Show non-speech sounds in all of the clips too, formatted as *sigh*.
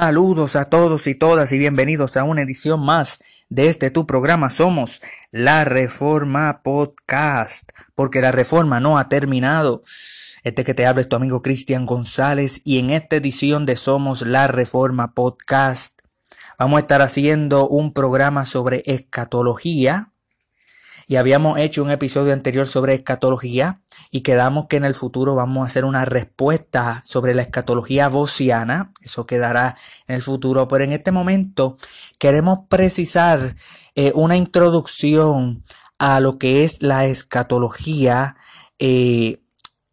Saludos a todos y todas y bienvenidos a una edición más de este tu programa. Somos la Reforma Podcast, porque la reforma no ha terminado. Este que te habla es tu amigo Cristian González y en esta edición de Somos la Reforma Podcast vamos a estar haciendo un programa sobre escatología y habíamos hecho un episodio anterior sobre escatología y quedamos que en el futuro vamos a hacer una respuesta sobre la escatología vociana. Eso quedará en el futuro, pero en este momento queremos precisar eh, una introducción a lo que es la escatología, eh,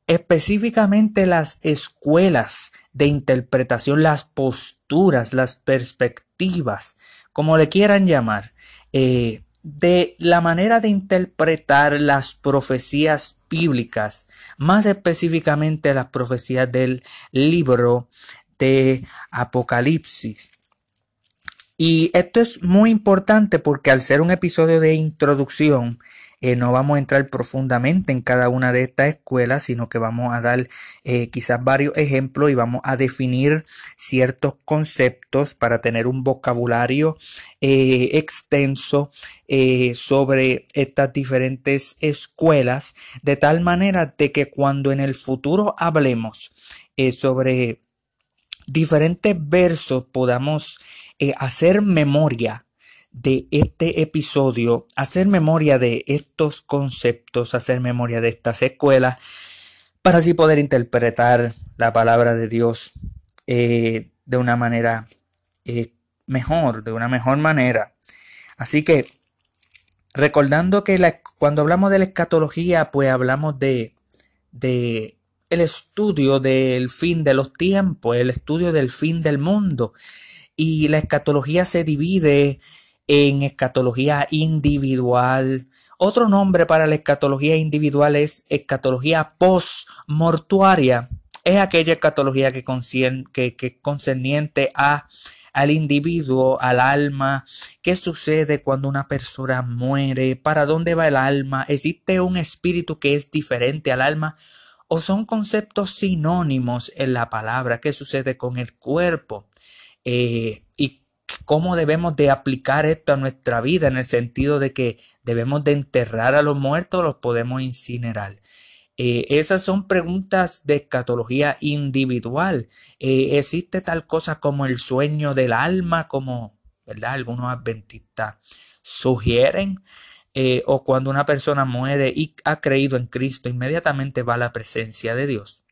específicamente las escuelas de interpretación, las posturas, las perspectivas, como le quieran llamar. Eh, de la manera de interpretar las profecías bíblicas, más específicamente las profecías del libro de Apocalipsis. Y esto es muy importante porque al ser un episodio de introducción, eh, no vamos a entrar profundamente en cada una de estas escuelas, sino que vamos a dar eh, quizás varios ejemplos y vamos a definir ciertos conceptos para tener un vocabulario eh, extenso sobre estas diferentes escuelas, de tal manera de que cuando en el futuro hablemos sobre diferentes versos podamos hacer memoria de este episodio, hacer memoria de estos conceptos, hacer memoria de estas escuelas, para así poder interpretar la palabra de Dios eh, de una manera eh, mejor, de una mejor manera. Así que, recordando que cuando hablamos de la escatología, pues hablamos de, de el estudio del fin de los tiempos, el estudio del fin del mundo. Y la escatología se divide en escatología individual. Otro nombre para la escatología individual es escatología postmortuaria. Es aquella escatología que, que, que a al individuo, al alma, qué sucede cuando una persona muere, para dónde va el alma, existe un espíritu que es diferente al alma, o son conceptos sinónimos en la palabra, qué sucede con el cuerpo eh, y cómo debemos de aplicar esto a nuestra vida en el sentido de que debemos de enterrar a los muertos o los podemos incinerar. Eh, esas son preguntas de escatología individual. Eh, ¿Existe tal cosa como el sueño del alma, como ¿verdad? algunos adventistas sugieren? Eh, o cuando una persona muere y ha creído en Cristo, inmediatamente va a la presencia de Dios.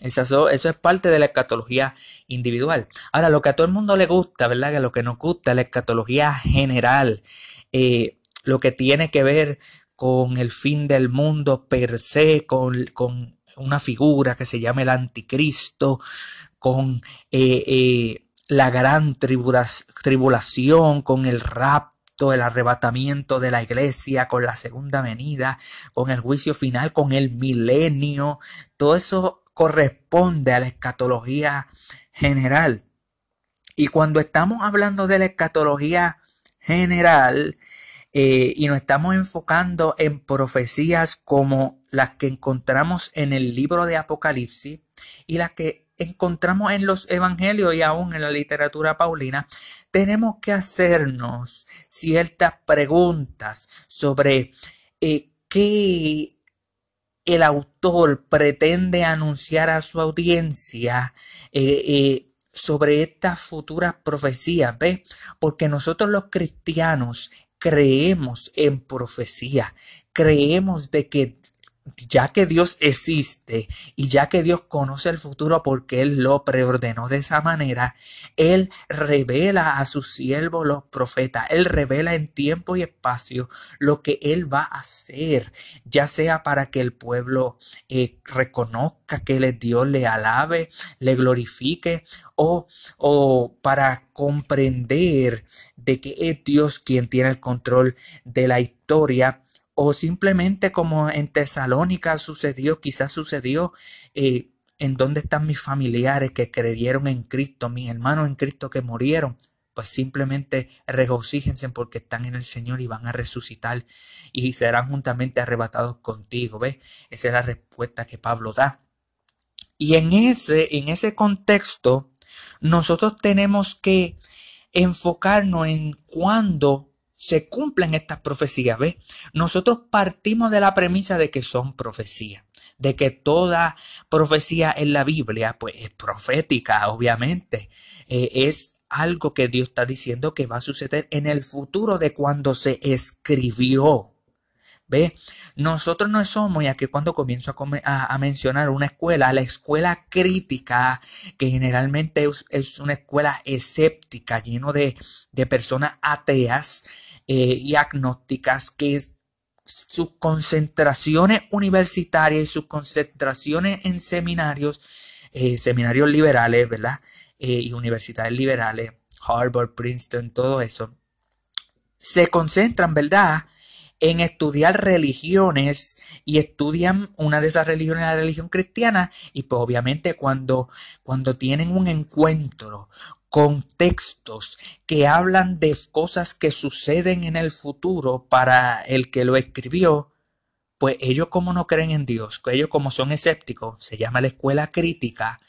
Eso, eso, es parte de la escatología individual. Ahora, lo que a todo el mundo le gusta, ¿verdad? Que lo que nos gusta es la escatología general. Eh, lo que tiene que ver con el fin del mundo per se, con, con una figura que se llama el anticristo, con eh, eh, la gran tribulación, con el rapto, el arrebatamiento de la iglesia, con la segunda venida, con el juicio final, con el milenio. Todo eso corresponde a la escatología general. Y cuando estamos hablando de la escatología general eh, y nos estamos enfocando en profecías como las que encontramos en el libro de Apocalipsis y las que encontramos en los evangelios y aún en la literatura paulina, tenemos que hacernos ciertas preguntas sobre eh, qué el autor pretende anunciar a su audiencia eh, eh, sobre estas futuras profecías, ¿ves? Porque nosotros los cristianos creemos en profecía, creemos de que ya que Dios existe y ya que Dios conoce el futuro porque Él lo preordenó de esa manera, Él revela a sus siervos los profetas, Él revela en tiempo y espacio lo que Él va a hacer, ya sea para que el pueblo eh, reconozca que Él es Dios, le alabe, le glorifique, o, o para comprender de que es Dios quien tiene el control de la historia o simplemente como en Tesalónica sucedió, quizás sucedió eh, en dónde están mis familiares que creyeron en Cristo, mis hermanos en Cristo que murieron. Pues simplemente regocíjense porque están en el Señor y van a resucitar y serán juntamente arrebatados contigo. ¿Ves? Esa es la respuesta que Pablo da. Y en ese, en ese contexto, nosotros tenemos que enfocarnos en cuándo se cumplen estas profecías. ¿ves? Nosotros partimos de la premisa de que son profecías, de que toda profecía en la Biblia pues, es profética, obviamente. Eh, es algo que Dios está diciendo que va a suceder en el futuro de cuando se escribió. ¿Ve? Nosotros no somos, y aquí cuando comienzo a, mencionar una escuela, la escuela crítica, que generalmente es, una escuela escéptica, lleno de, personas ateas eh, y agnósticas, que sus concentraciones universitarias y sus concentraciones en seminarios, eh, seminarios liberales, ¿verdad? Eh, y universidades liberales, Harvard, Princeton, todo eso, se concentran, ¿verdad? en estudiar religiones y estudian una de esas religiones, la religión cristiana, y pues obviamente cuando, cuando tienen un encuentro con textos que hablan de cosas que suceden en el futuro para el que lo escribió, pues ellos como no creen en Dios, ellos como son escépticos, se llama la escuela crítica,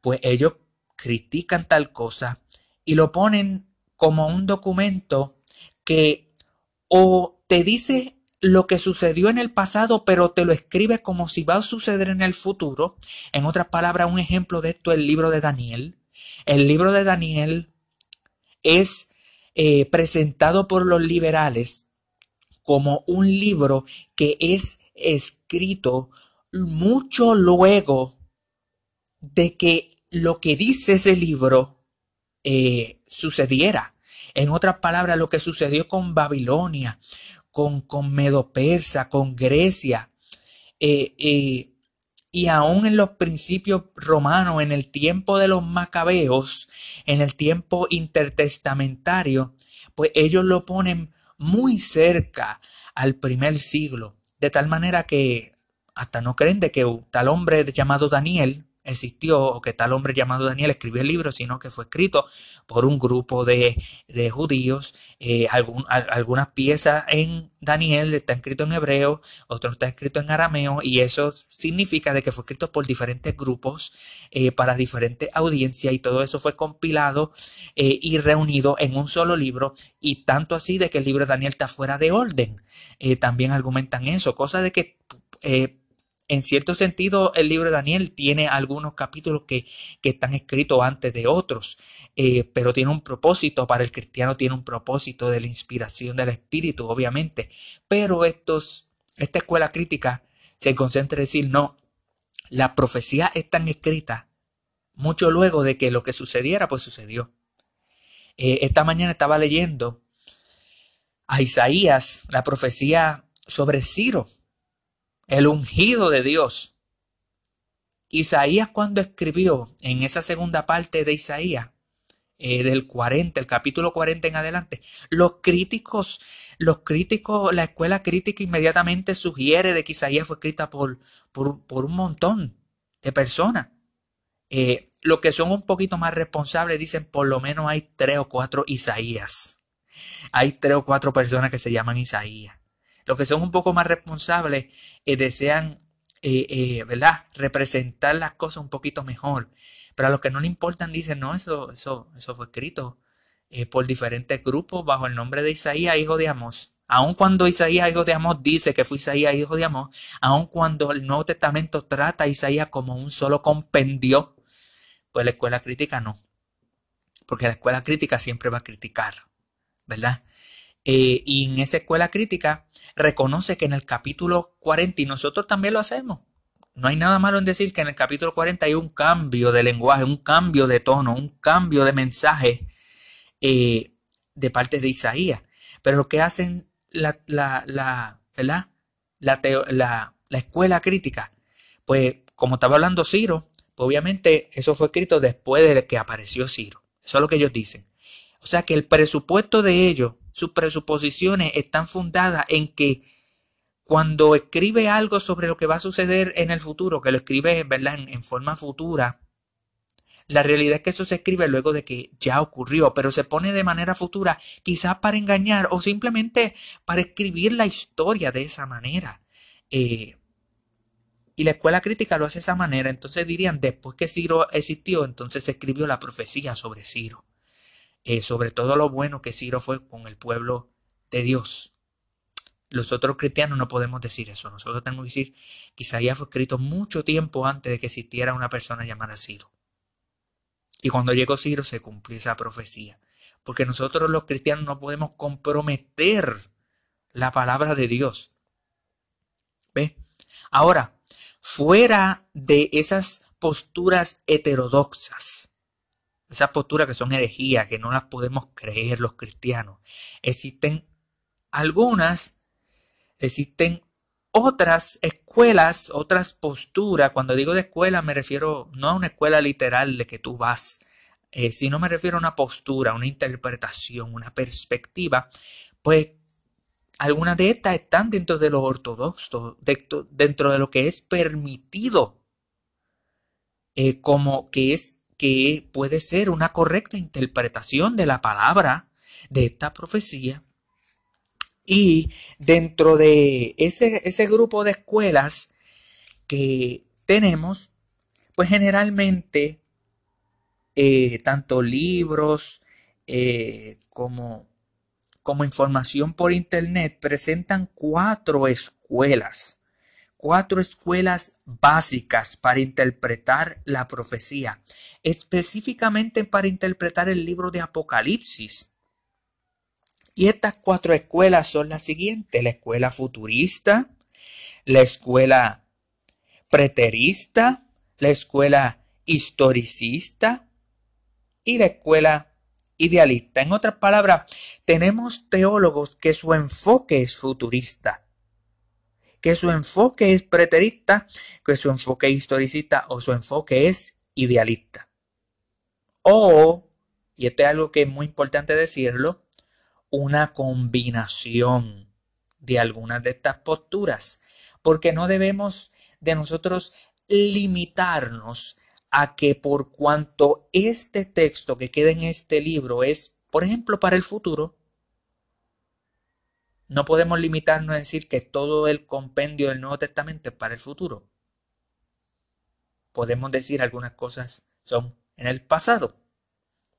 pues ellos critican tal cosa y lo ponen como un documento que o te dice lo que sucedió en el pasado, pero te lo escribe como si va a suceder en el futuro. En otras palabras, un ejemplo de esto es el libro de Daniel. El libro de Daniel es eh, presentado por los liberales como un libro que es escrito mucho luego de que lo que dice ese libro eh, sucediera. En otras palabras, lo que sucedió con Babilonia, con, con Medo Persa, con Grecia, eh, eh, y aún en los principios romanos, en el tiempo de los macabeos, en el tiempo intertestamentario, pues ellos lo ponen muy cerca al primer siglo, de tal manera que hasta no creen de que tal hombre llamado Daniel, existió o que tal hombre llamado Daniel escribió el libro, sino que fue escrito por un grupo de, judíos. Eh, algunas piezas en Daniel están escrito en hebreo, otros están escrito en arameo, y eso significa de que fue escrito por diferentes grupos eh, para diferentes audiencias, y todo eso fue compilado eh, y reunido en un solo libro, y tanto así de que el libro de Daniel está fuera de orden. también argumentan eso, cosa de que en cierto sentido, el libro de Daniel tiene algunos capítulos que, están escritos antes de otros, eh, pero tiene un propósito, para el cristiano tiene un propósito de la inspiración del Espíritu, obviamente. Pero estos, esta escuela crítica se concentra en decir, no, la profecía es tan escrita mucho luego de que lo que sucediera, pues sucedió. Eh, esta mañana estaba leyendo a Isaías la profecía sobre Ciro el ungido de Dios. Isaías cuando escribió en esa segunda parte de Isaías, eh, del 40, el capítulo 40 en adelante, los críticos, los críticos, la escuela crítica inmediatamente sugiere de que Isaías fue escrita por, por, un montón de personas. Eh, los que son un poquito más responsables dicen por lo menos hay tres o cuatro Isaías. Hay tres o cuatro personas que se llaman Isaías. Los que son un poco más responsables eh, desean, eh, eh, ¿verdad?, representar las cosas un poquito mejor. Pero a los que no le importan dicen, no, eso, eso, eso fue escrito por diferentes grupos bajo el nombre de Isaías, hijo de Amos. Aun cuando Isaías, hijo de Amos, dice que fue Isaías, hijo de Amos, aun cuando el Nuevo Testamento trata a Isaías como un solo compendio, pues la escuela crítica no. Porque la escuela crítica siempre va a criticar, ¿verdad? y en esa escuela crítica reconoce que en el capítulo 40, y nosotros también lo hacemos, no hay nada malo en decir que en el capítulo 40 hay un cambio de lenguaje, un cambio de tono, un cambio de mensaje eh, de parte de Isaías. Pero lo que hacen la, la, la, ¿verdad? La, la, la, escuela crítica, pues como estaba hablando Ciro, pues obviamente eso fue escrito después de que apareció Ciro. Eso es lo que ellos dicen. O sea que el presupuesto de ellos sus presuposiciones están fundadas en que cuando escribe algo sobre lo que va a suceder en el futuro, que lo escribe ¿verdad? En, forma futura, la realidad es que eso se escribe luego de que ya ocurrió, pero se pone de manera futura, quizás para engañar o simplemente para escribir la historia de esa manera. Eh, Y la escuela crítica lo hace de esa manera. Entonces dirían, después que Ciro existió, entonces se escribió la profecía sobre Ciro. Eh, sobre todo lo bueno que Ciro fue con el pueblo de Dios. Los otros cristianos no podemos decir eso. Nosotros tenemos que decir que Isaías fue escrito mucho tiempo antes de que existiera una persona llamada Ciro. Y cuando llegó Ciro se cumplió esa profecía. Porque nosotros los cristianos no podemos comprometer la palabra de Dios. ¿Ve? Ahora, fuera de esas posturas heterodoxas, esas posturas que son herejías, que no las podemos creer los cristianos, existen algunas, existen otras escuelas, otras posturas. Cuando digo de escuela me refiero no a una escuela literal de que tú vas, eh, sino me refiero a una postura, una interpretación, una perspectiva, pues algunas de estas están dentro de lo ortodoxo, dentro de lo que es permitido, eh, como que es que puede ser una correcta interpretación de la palabra de esta profecía. Y dentro de ese, ese grupo de escuelas que tenemos, pues generalmente eh, tanto libros eh, como como información por Internet presentan cuatro escuelas, cuatro escuelas básicas para interpretar la profecía, específicamente para interpretar el libro de Apocalipsis. Y estas cuatro escuelas son las siguientes, la escuela futurista, la escuela preterista, la escuela historicista y la escuela idealista. En otras palabras, tenemos teólogos que su enfoque es futurista, que su enfoque es preterista, que su enfoque es historicista o su enfoque es idealista. O, y esto es algo que es muy importante decirlo, una combinación de algunas de estas posturas, porque no debemos de nosotros limitarnos a que por cuanto este texto que queda en este libro es, por ejemplo, para el futuro, no podemos limitarnos a decir que todo el compendio del Nuevo Testamento es para el futuro. Podemos decir algunas cosas son en el pasado,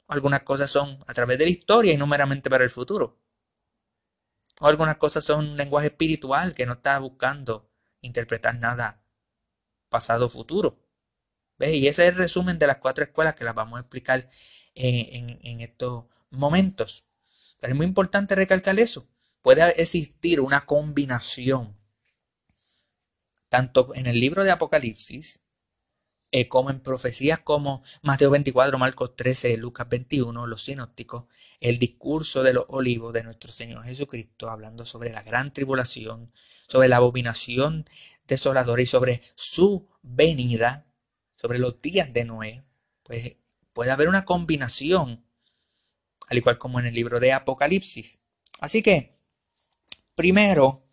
algunas cosas son a través de la historia y no meramente para el futuro. O algunas cosas son un lenguaje espiritual que no está buscando interpretar nada pasado-futuro. Y ese es el resumen de las cuatro escuelas que las vamos a explicar en, estos momentos. Pero es muy importante recalcar eso. Puede existir una combinación, tanto en el libro de Apocalipsis, eh, como en profecías como Mateo 24, Marcos 13, Lucas 21, los sinópticos, el discurso de los olivos de nuestro Señor Jesucristo, hablando sobre la gran tribulación, sobre la abominación desoladora y sobre su venida sobre los días de Noé, pues puede haber una combinación, al igual como en el libro de Apocalipsis. Así que, primero,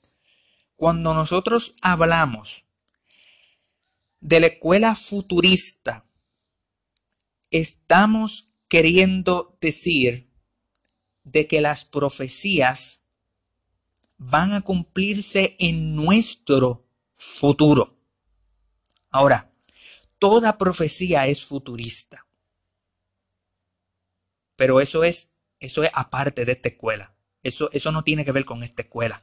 cuando nosotros hablamos de la escuela futurista, estamos queriendo decir de que las profecías van a cumplirse en nuestro futuro. Ahora, toda profecía es futurista. Pero eso es, eso es aparte de esta escuela. Eso, eso no tiene que ver con esta escuela.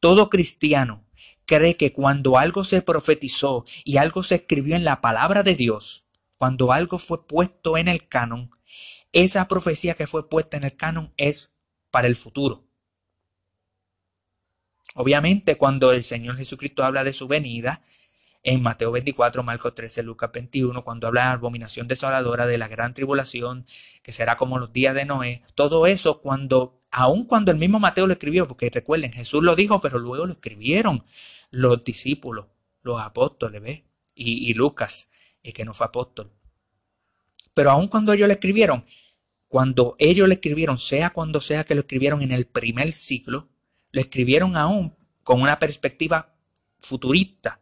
Todo cristiano cree que cuando algo se profetizó y algo se escribió en la palabra de Dios, cuando algo fue puesto en el canon, esa profecía que fue puesta en el canon es para el futuro. Obviamente, cuando el Señor Jesucristo habla de su venida, en Mateo 24, Marcos 13, Lucas 21, cuando habla de abominación desoladora, de la gran tribulación, que será como los días de Noé. Todo eso cuando, aun cuando el mismo Mateo lo escribió, porque recuerden, Jesús lo dijo, pero luego lo escribieron los discípulos, los apóstoles, ¿ves? Y, Lucas, eh, que no fue apóstol. Pero aun cuando ellos lo escribieron, cuando ellos lo escribieron, sea cuando sea que lo escribieron en el primer siglo, lo escribieron aún con una perspectiva futurista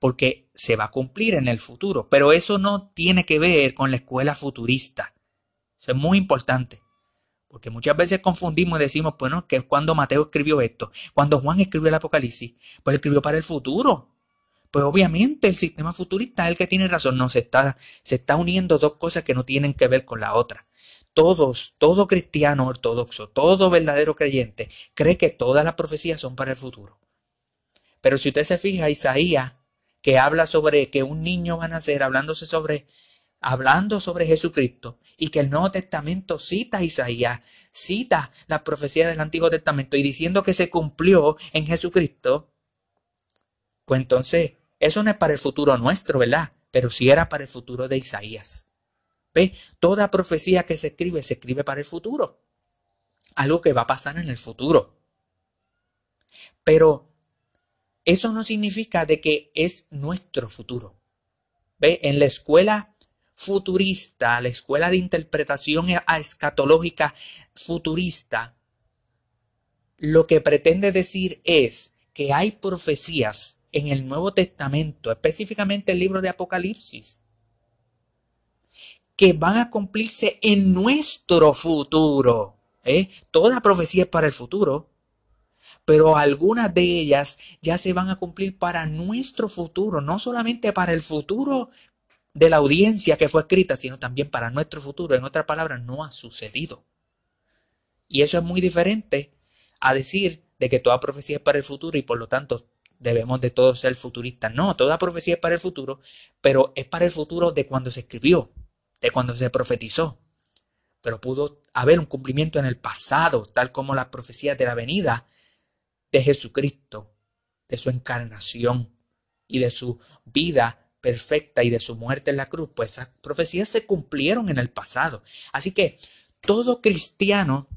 porque se va a cumplir en el futuro. Pero eso no tiene que ver con la escuela futurista. Eso es muy importante. Porque muchas veces confundimos y decimos, bueno, que cuando Mateo escribió esto, cuando Juan escribió el Apocalipsis, pues escribió para el futuro. Pues obviamente el sistema futurista es el que tiene razón. No, se está, se está uniendo dos cosas que no tienen que ver con la otra. Todos, todo cristiano ortodoxo, todo verdadero creyente cree que todas las profecías son para el futuro. Pero si usted se fija, Isaías, que habla sobre que un niño va a nacer, hablándose sobre, hablando sobre Jesucristo, y que el Nuevo Testamento cita a Isaías, cita la profecía del Antiguo Testamento y diciendo que se cumplió en Jesucristo, pues entonces eso no es para el futuro nuestro, ¿verdad? Pero sí era para el futuro de Isaías. ¿Ve? Toda profecía que se escribe se escribe para el futuro. Algo que va a pasar en el futuro. Pero eso no significa de que es nuestro futuro. ¿Ve? En la escuela futurista, la escuela de interpretación escatológica futurista, lo que pretende decir es que hay profecías en el Nuevo Testamento, específicamente el libro de Apocalipsis, que van a cumplirse en nuestro futuro. ¿eh? Toda profecía es para el futuro, pero algunas de ellas ya se van a cumplir para nuestro futuro, no solamente para el futuro de la audiencia que fue escrita, sino también para nuestro futuro. En otras palabras, no ha sucedido. Y eso es muy diferente a decir de que toda profecía es para el futuro y por lo tanto debemos de todos ser futuristas. No, toda profecía es para el futuro, pero es para el futuro de cuando se escribió de cuando se profetizó. Pero pudo haber un cumplimiento en el pasado, tal como las profecías de la venida de Jesucristo, de su encarnación y de su vida perfecta y de su muerte en la cruz, pues esas profecías se cumplieron en el pasado. Así que todo cristiano,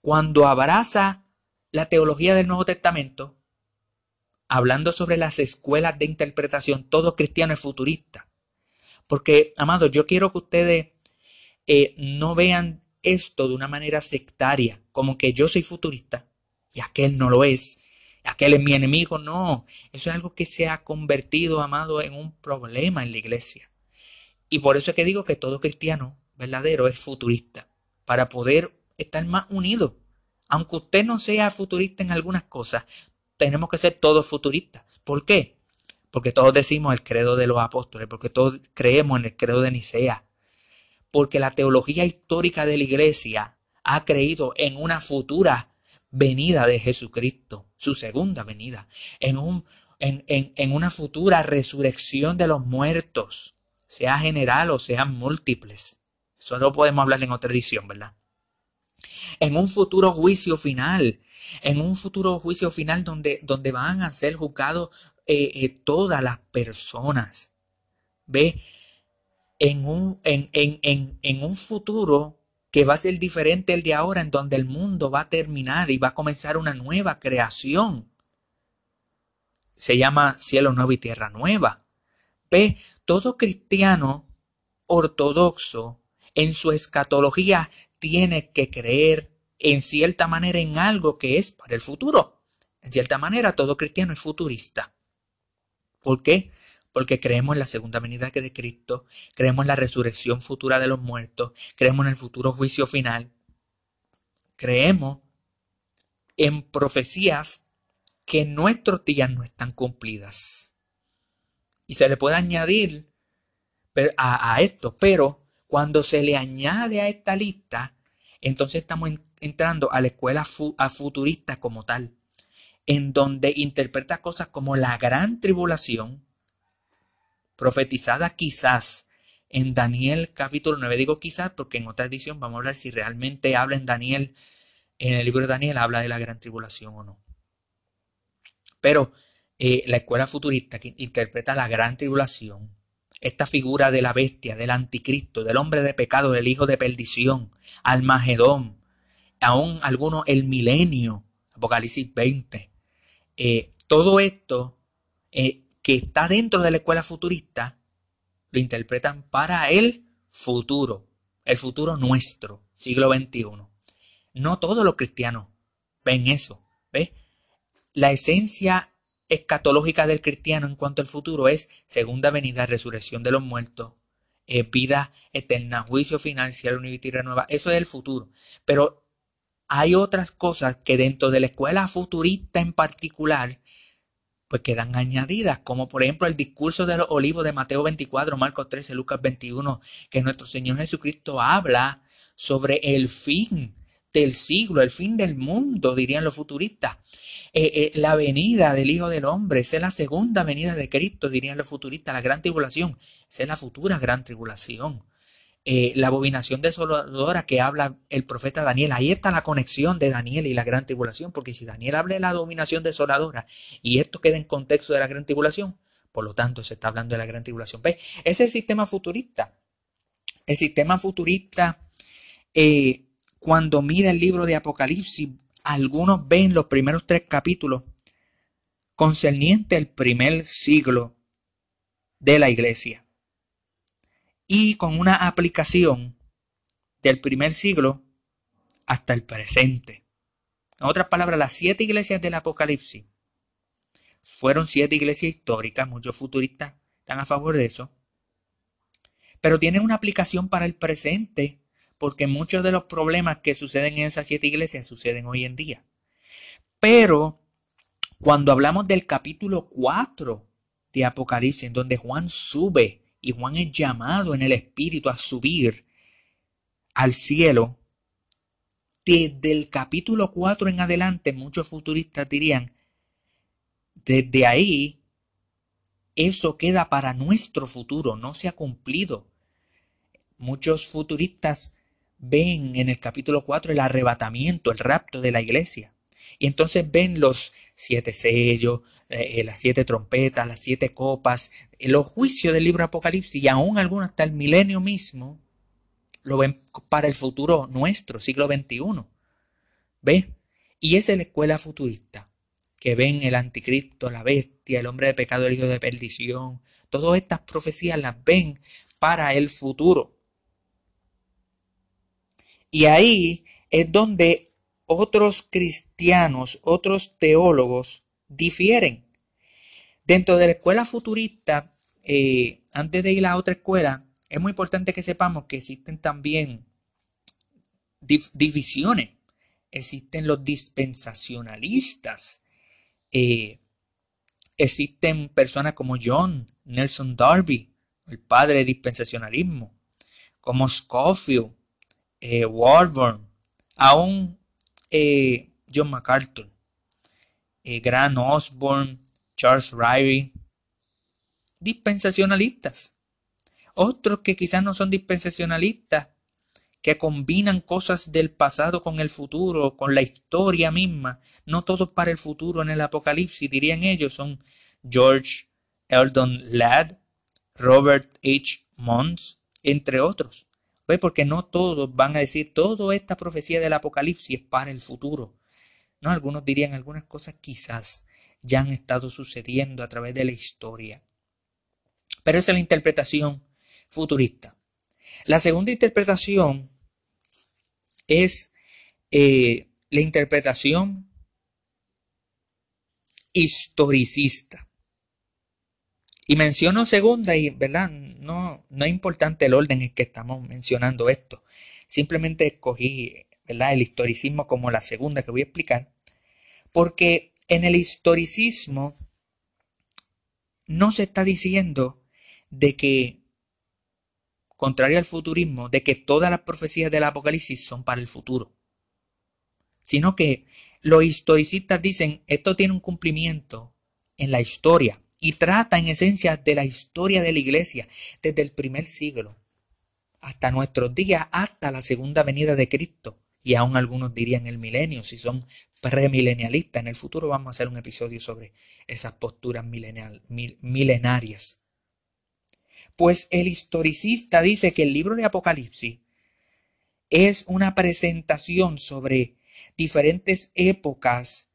cuando abraza la teología del Nuevo Testamento, hablando sobre las escuelas de interpretación, todo cristiano es futurista. Porque, amados, yo quiero que ustedes eh, no vean esto de una manera sectaria, como que yo soy futurista y aquel no lo es, aquel es mi enemigo, no, eso es algo que se ha convertido, amado, en un problema en la iglesia. Y por eso es que digo que todo cristiano verdadero es futurista, para poder estar más unido. Aunque usted no sea futurista en algunas cosas, tenemos que ser todos futuristas. ¿Por qué? porque todos decimos el credo de los apóstoles, porque todos creemos en el credo de Nicea, porque la teología histórica de la iglesia ha creído en una futura venida de Jesucristo, su segunda venida, en, un, en, en una futura resurrección de los muertos, sea general o sean múltiples. Eso no podemos hablar en otra edición, ¿verdad? En un futuro juicio final, en un futuro juicio final donde, donde van a ser juzgados eh, eh, todas las personas. Ve, en un, en, en, en un futuro que va a ser diferente el de ahora, en donde el mundo va a terminar y va a comenzar una nueva creación. Se llama cielo nuevo y tierra nueva. Ve, todo cristiano ortodoxo en su escatología tiene que creer en cierta manera en algo que es para el futuro. En cierta manera, todo cristiano es futurista. ¿Por qué? Porque creemos en la segunda venida de Cristo, creemos en la resurrección futura de los muertos, creemos en el futuro juicio final, creemos en profecías que en nuestros días no están cumplidas. Y se le puede añadir a, esto, pero cuando se le añade a esta lista, entonces estamos entrando a la escuela futurista como tal en donde interpreta cosas como la gran tribulación, profetizada quizás en Daniel capítulo 9. Digo quizás porque en otra edición vamos a hablar si realmente habla en Daniel, en el libro de Daniel habla de la gran tribulación o no. Pero eh, la escuela futurista que interpreta la gran tribulación, esta figura de la bestia, del anticristo, del hombre de pecado, del hijo de perdición, Almagedón, aún algunos el milenio, Apocalipsis 20, eh, todo esto eh, que está dentro de la escuela futurista lo interpretan para el futuro, el futuro nuestro, siglo XXI. No todos los cristianos ven eso. ¿ves? La esencia escatológica del cristiano en cuanto al futuro es segunda venida, resurrección de los muertos, eh, vida eterna, juicio final, cielo y tierra nueva. Eso es el futuro. Pero hay otras cosas que dentro de la escuela futurista en particular, pues quedan añadidas, como por ejemplo el discurso de los olivos de Mateo 24, Marcos 13, Lucas 21, que nuestro Señor Jesucristo habla sobre el fin del siglo, el fin del mundo, dirían los futuristas. Eh, eh, la venida del Hijo del Hombre, esa es la segunda venida de Cristo, dirían los futuristas, la gran tribulación, esa es la futura gran tribulación. Eh, la abominación desoladora que habla el profeta Daniel. Ahí está la conexión de Daniel y la gran tribulación, porque si Daniel habla de la abominación desoladora y esto queda en contexto de la gran tribulación, por lo tanto se está hablando de la gran tribulación. Es el sistema futurista. El sistema futurista, eh, cuando mira el libro de Apocalipsis, algunos ven los primeros tres capítulos concerniente al primer siglo de la iglesia y con una aplicación del primer siglo hasta el presente. En otras palabras, las siete iglesias del Apocalipsis fueron siete iglesias históricas, muchos futuristas están a favor de eso, pero tienen una aplicación para el presente, porque muchos de los problemas que suceden en esas siete iglesias suceden hoy en día. Pero cuando hablamos del capítulo 4 de Apocalipsis, en donde Juan sube y Juan es llamado en el Espíritu a subir al cielo, desde el capítulo 4 en adelante, muchos futuristas dirían, desde ahí, eso queda para nuestro futuro, no se ha cumplido. Muchos futuristas ven en el capítulo 4 el arrebatamiento, el rapto de la iglesia. Y entonces ven los siete sellos, eh, las siete trompetas, las siete copas, eh, los juicios del libro Apocalipsis y aún algunos hasta el milenio mismo lo ven para el futuro nuestro, siglo XXI. ¿Ve? Y esa es la escuela futurista, que ven el anticristo, la bestia, el hombre de pecado, el hijo de perdición. Todas estas profecías las ven para el futuro. Y ahí es donde otros cristianos, otros teólogos difieren. Dentro de la escuela futurista, eh, antes de ir a otra escuela, es muy importante que sepamos que existen también divisiones. Existen los dispensacionalistas. Eh, existen personas como John Nelson Darby, el padre del dispensacionalismo, como Scofield, eh, Warburn, aún eh, John MacArthur, eh, Grant Osborne, Charles Riley, dispensacionalistas. Otros que quizás no son dispensacionalistas, que combinan cosas del pasado con el futuro, con la historia misma. No todos para el futuro en el Apocalipsis, dirían ellos, son George Eldon Ladd, Robert H. Mons, entre otros. Porque no todos van a decir, toda esta profecía del Apocalipsis es para el futuro. No, algunos dirían, algunas cosas quizás ya han estado sucediendo a través de la historia. Pero esa es la interpretación futurista. La segunda interpretación es eh, la interpretación historicista. Y menciono segunda y, ¿verdad? No, no es importante el orden en que estamos mencionando esto. Simplemente escogí, ¿verdad? El historicismo como la segunda que voy a explicar. Porque en el historicismo no se está diciendo de que, contrario al futurismo, de que todas las profecías del Apocalipsis son para el futuro. Sino que los historicistas dicen, esto tiene un cumplimiento en la historia y trata en esencia de la historia de la iglesia desde el primer siglo hasta nuestros días, hasta la segunda venida de Cristo. Y aún algunos dirían el milenio, si son premilenialistas. En el futuro vamos a hacer un episodio sobre esas posturas milenarias. Pues el historicista dice que el libro de Apocalipsis es una presentación sobre diferentes épocas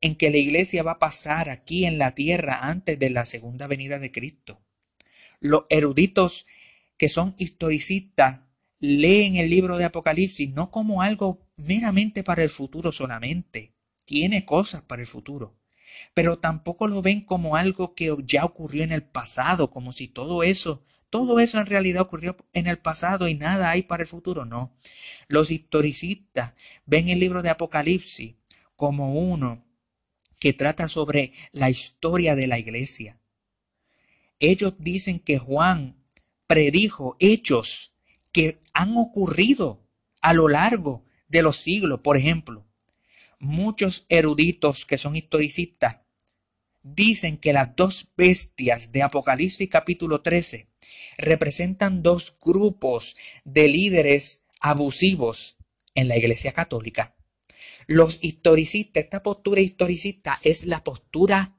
en que la iglesia va a pasar aquí en la tierra antes de la segunda venida de Cristo. Los eruditos que son historicistas leen el libro de Apocalipsis no como algo meramente para el futuro solamente, tiene cosas para el futuro, pero tampoco lo ven como algo que ya ocurrió en el pasado, como si todo eso, todo eso en realidad ocurrió en el pasado y nada hay para el futuro, no. Los historicistas ven el libro de Apocalipsis como uno que trata sobre la historia de la iglesia. Ellos dicen que Juan predijo hechos que han ocurrido a lo largo de los siglos. Por ejemplo, muchos eruditos que son historicistas dicen que las dos bestias de Apocalipsis capítulo 13 representan dos grupos de líderes abusivos en la Iglesia Católica. Los historicistas, esta postura historicista es la postura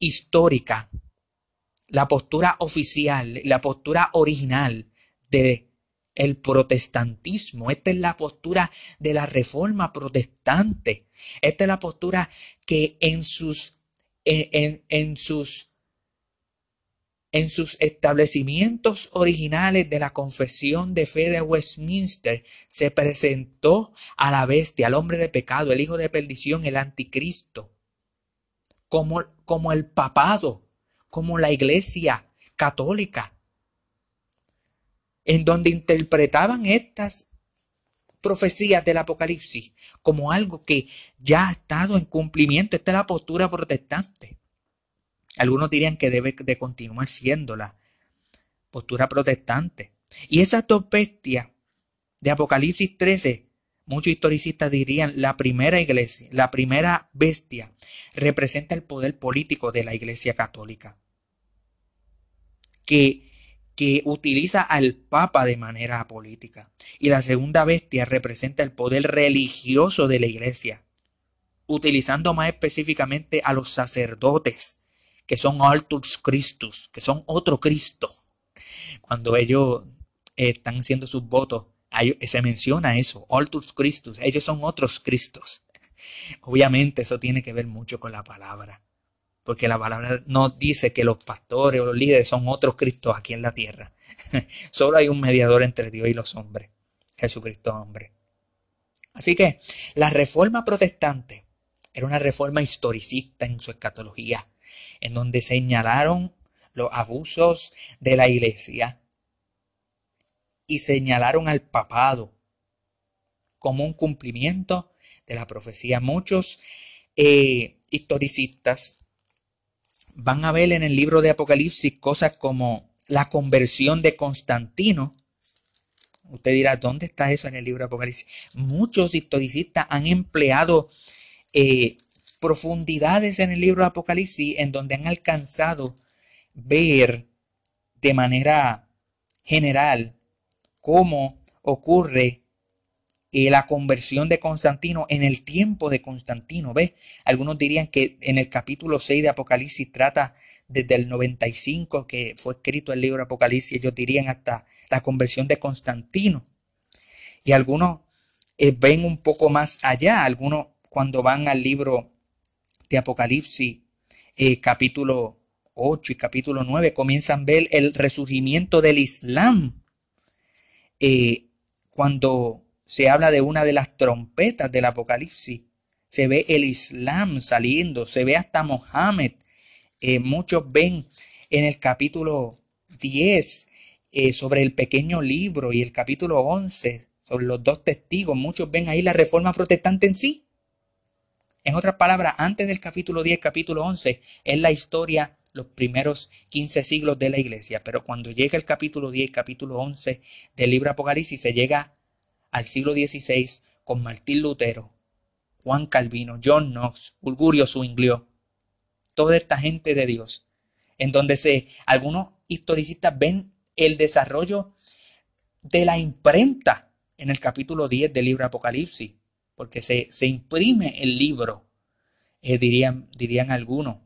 histórica, la postura oficial, la postura original de el protestantismo. Esta es la postura de la reforma protestante. Esta es la postura que en sus, en, en sus en sus establecimientos originales de la confesión de fe de Westminster, se presentó a la bestia, al hombre de pecado, el hijo de perdición, el anticristo, como, como el papado, como la iglesia católica, en donde interpretaban estas profecías del Apocalipsis como algo que ya ha estado en cumplimiento. Esta es la postura protestante. Algunos dirían que debe de continuar siendo la postura protestante. Y esas dos bestias de Apocalipsis 13, muchos historicistas dirían la primera iglesia, la primera bestia representa el poder político de la iglesia católica, que, que utiliza al papa de manera política. Y la segunda bestia representa el poder religioso de la iglesia, utilizando más específicamente a los sacerdotes que son Altus Christus, que son otro Cristo. Cuando ellos eh, están haciendo sus votos, se menciona eso, Altus Christus, ellos son otros Cristos. *laughs* Obviamente eso tiene que ver mucho con la palabra, porque la palabra no dice que los pastores o los líderes son otros Cristos aquí en la tierra. *laughs* Solo hay un mediador entre Dios y los hombres, Jesucristo hombre. Así que la reforma protestante era una reforma historicista en su escatología en donde señalaron los abusos de la iglesia y señalaron al papado como un cumplimiento de la profecía. Muchos eh, historicistas van a ver en el libro de Apocalipsis cosas como la conversión de Constantino. Usted dirá, ¿dónde está eso en el libro de Apocalipsis? Muchos historicistas han empleado eh, profundidades en el libro de Apocalipsis en donde han alcanzado ver de manera general cómo ocurre eh, la conversión de Constantino en el tiempo de Constantino. ¿Ves? Algunos dirían que en el capítulo 6 de Apocalipsis trata desde el 95 que fue escrito el libro de Apocalipsis, ellos dirían hasta la conversión de Constantino. Y algunos eh, ven un poco más allá, algunos cuando van al libro de Apocalipsis, eh, capítulo 8 y capítulo 9, comienzan a ver el resurgimiento del Islam. Eh, cuando se habla de una de las trompetas del Apocalipsis, se ve el Islam saliendo, se ve hasta Mohammed. Eh, muchos ven en el capítulo 10 sobre el pequeño libro y el capítulo 11 sobre los dos testigos, muchos ven ahí la reforma protestante en sí. En otras palabras, antes del capítulo 10, capítulo 11, es la historia, los primeros 15 siglos de la iglesia. Pero cuando llega el capítulo 10, capítulo 11 del libro Apocalipsis, se llega al siglo XVI con Martín Lutero, Juan Calvino, John Knox, Ulgurio Zwinglio, toda esta gente de Dios, en donde se, algunos historicistas ven el desarrollo de la imprenta en el capítulo 10 del libro Apocalipsis porque se, imprime el libro, eh, dirían, dirían algunos.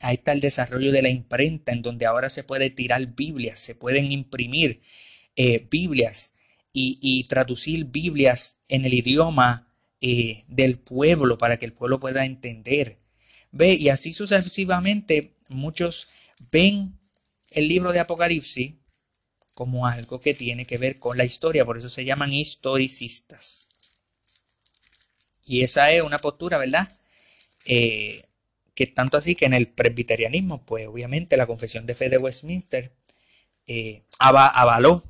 Ahí está el desarrollo de la imprenta, en donde ahora se puede tirar Biblias, se pueden imprimir eh, Biblias y, traducir Biblias en el idioma eh, del pueblo para que el pueblo pueda entender. Ve, y así sucesivamente, muchos ven el libro de Apocalipsis como algo que tiene que ver con la historia, por eso se llaman historicistas. Y esa es una postura, ¿verdad? Eh, que tanto así que en el presbiterianismo, pues obviamente la confesión de fe de Westminster eh, avaló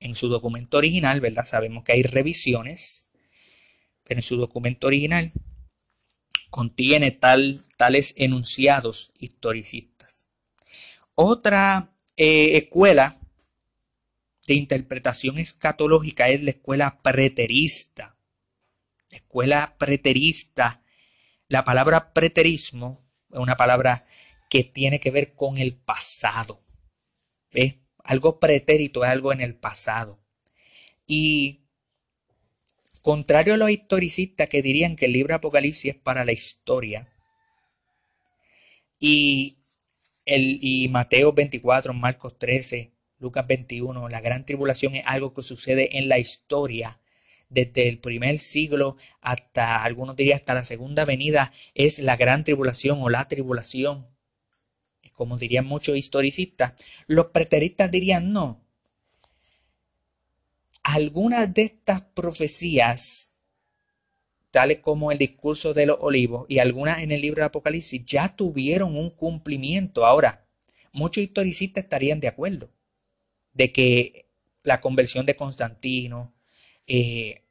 en su documento original, ¿verdad? Sabemos que hay revisiones, pero en su documento original contiene tal, tales enunciados historicistas. Otra eh, escuela de interpretación escatológica es la escuela preterista. La escuela preterista, la palabra preterismo es una palabra que tiene que ver con el pasado. ¿Ve? Algo pretérito es algo en el pasado. Y contrario a los historicistas que dirían que el libro Apocalipsis es para la historia, y, el, y Mateo 24, Marcos 13, Lucas 21, la gran tribulación es algo que sucede en la historia desde el primer siglo hasta, algunos dirían, hasta la segunda venida, es la gran tribulación o la tribulación. Como dirían muchos historicistas, los preteristas dirían no. Algunas de estas profecías, tales como el discurso de los olivos y algunas en el libro de Apocalipsis, ya tuvieron un cumplimiento. Ahora, muchos historicistas estarían de acuerdo de que la conversión de Constantino, eh,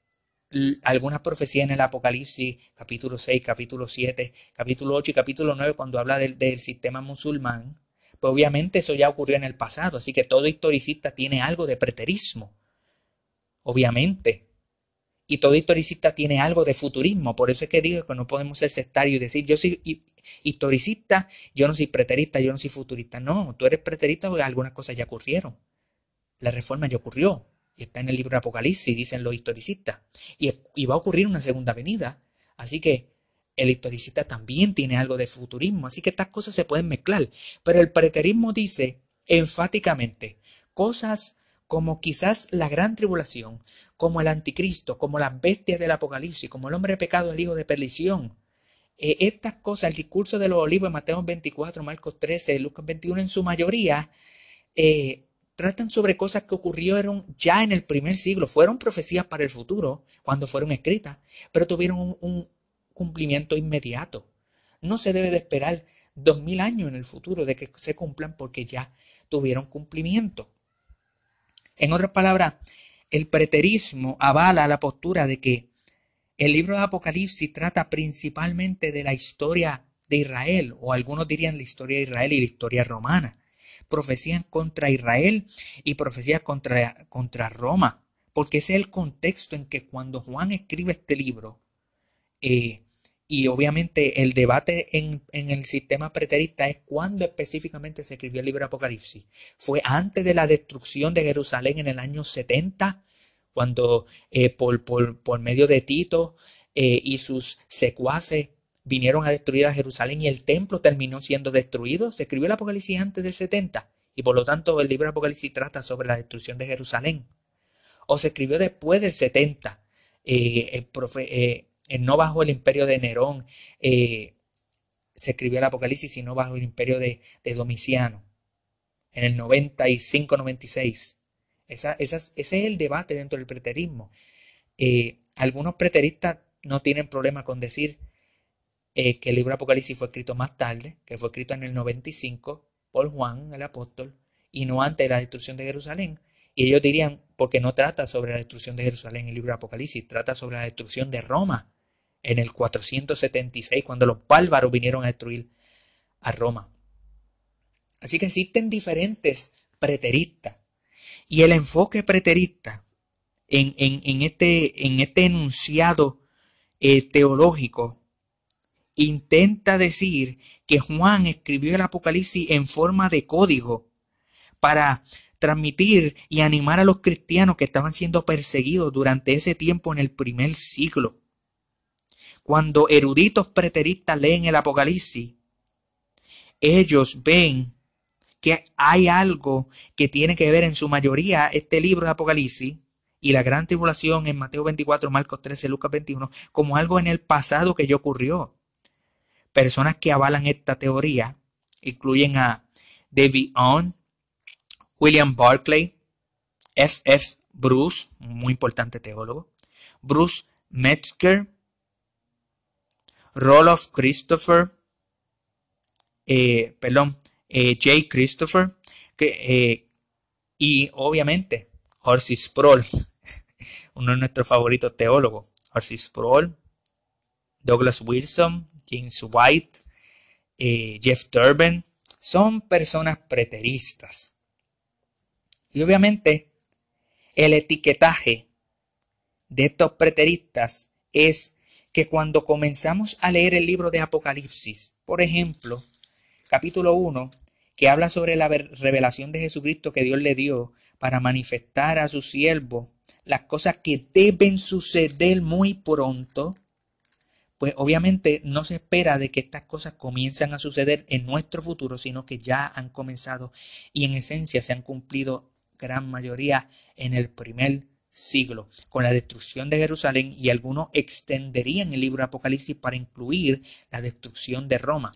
algunas profecías en el Apocalipsis, capítulo 6, capítulo 7, capítulo 8 y capítulo 9, cuando habla del, del sistema musulmán, pues obviamente eso ya ocurrió en el pasado, así que todo historicista tiene algo de preterismo, obviamente. Y todo historicista tiene algo de futurismo, por eso es que digo que no podemos ser sectarios y decir yo soy historicista, yo no soy preterista, yo no soy futurista. No, tú eres preterista porque algunas cosas ya ocurrieron. La reforma ya ocurrió. Y está en el libro de Apocalipsis, dicen los historicistas. Y, va a ocurrir una segunda venida. Así que el historicista también tiene algo de futurismo. Así que estas cosas se pueden mezclar. Pero el preterismo dice enfáticamente cosas como quizás la gran tribulación, como el anticristo, como las bestias del apocalipsis, como el hombre de pecado, el hijo de perdición. Eh, estas cosas, el discurso de los olivos, Mateo 24, Marcos 13, Lucas 21, en su mayoría, eh, tratan sobre cosas que ocurrieron ya en el primer siglo, fueron profecías para el futuro cuando fueron escritas, pero tuvieron un, cumplimiento inmediato. No se debe de esperar dos mil años en el futuro de que se cumplan porque ya tuvieron cumplimiento. En otras palabras, el preterismo avala la postura de que el libro de Apocalipsis trata principalmente de la historia de Israel, o algunos dirían la historia de Israel y la historia romana profecías contra Israel y profecías contra, contra Roma, porque ese es el contexto en que cuando Juan escribe este libro, eh, y obviamente el debate en, el sistema preterista es cuándo específicamente se escribió el libro Apocalipsis. Fue antes de la destrucción de Jerusalén en el año 70, cuando eh, por, por, medio de Tito eh, y sus secuaces vinieron a destruir a Jerusalén y el templo terminó siendo destruido. Se escribió el Apocalipsis antes del 70 y por lo tanto el libro de Apocalipsis trata sobre la destrucción de Jerusalén. O se escribió después del 70, eh, eh, no bajo el imperio de Nerón eh, se escribió el Apocalipsis, sino bajo el imperio de, Domiciano, en el 95-96. ese es el debate dentro del preterismo. algunos preteristas no tienen problema con decir eh, que el libro de Apocalipsis fue escrito más tarde, que fue escrito en el 95 por Juan, el apóstol, y no antes de la destrucción de Jerusalén. Y ellos dirían, porque no trata sobre la destrucción de Jerusalén el libro de Apocalipsis, trata sobre la destrucción de Roma en el 476, cuando los bárbaros vinieron a destruir a Roma. Así que existen diferentes preteristas. Y el enfoque preterista en, este, en este, enunciado eh, teológico intenta decir que Juan escribió el Apocalipsis en forma de código para transmitir y animar a los cristianos que estaban siendo perseguidos durante ese tiempo en el primer siglo. Cuando eruditos preteristas leen el Apocalipsis, ellos ven que hay algo que tiene que ver en su mayoría este libro de Apocalipsis y la gran tribulación en Mateo 24, Marcos 13, Lucas 21, como algo en el pasado que ya ocurrió. Personas que avalan esta teoría incluyen a David Owen, William Barclay, F. F. Bruce, muy importante teólogo, Bruce Metzger, Roloff Christopher, eh, perdón, eh, J. Christopher, eh, y obviamente Horace Sproul, *laughs* uno de nuestros favoritos teólogos, Horace Sproul, Douglas Wilson, James White, eh, Jeff Turbin, son personas preteristas. Y obviamente el etiquetaje de estos preteristas es que cuando comenzamos a leer el libro de Apocalipsis, por ejemplo, capítulo 1, que habla sobre la revelación de Jesucristo que Dios le dio para manifestar a su siervo las cosas que deben suceder muy pronto, pues obviamente no se espera de que estas cosas comiencen a suceder en nuestro futuro, sino que ya han comenzado y en esencia se han cumplido gran mayoría en el primer siglo, con la destrucción de Jerusalén y algunos extenderían el libro de Apocalipsis para incluir la destrucción de Roma.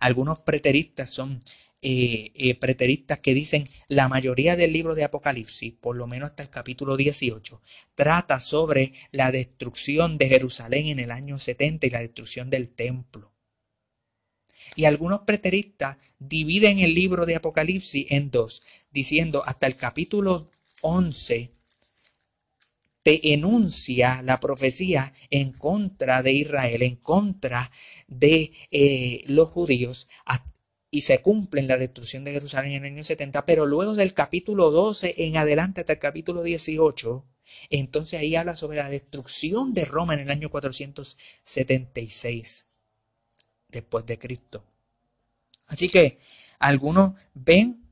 Algunos preteristas son eh, eh, preteristas que dicen la mayoría del libro de Apocalipsis, por lo menos hasta el capítulo 18, trata sobre la destrucción de Jerusalén en el año 70 y la destrucción del templo. Y algunos preteristas dividen el libro de Apocalipsis en dos, diciendo hasta el capítulo 11 te enuncia la profecía en contra de Israel, en contra de eh, los judíos, y se cumple en la destrucción de Jerusalén en el año 70, pero luego del capítulo 12 en adelante hasta el capítulo 18, entonces ahí habla sobre la destrucción de Roma en el año 476 después de Cristo. Así que algunos ven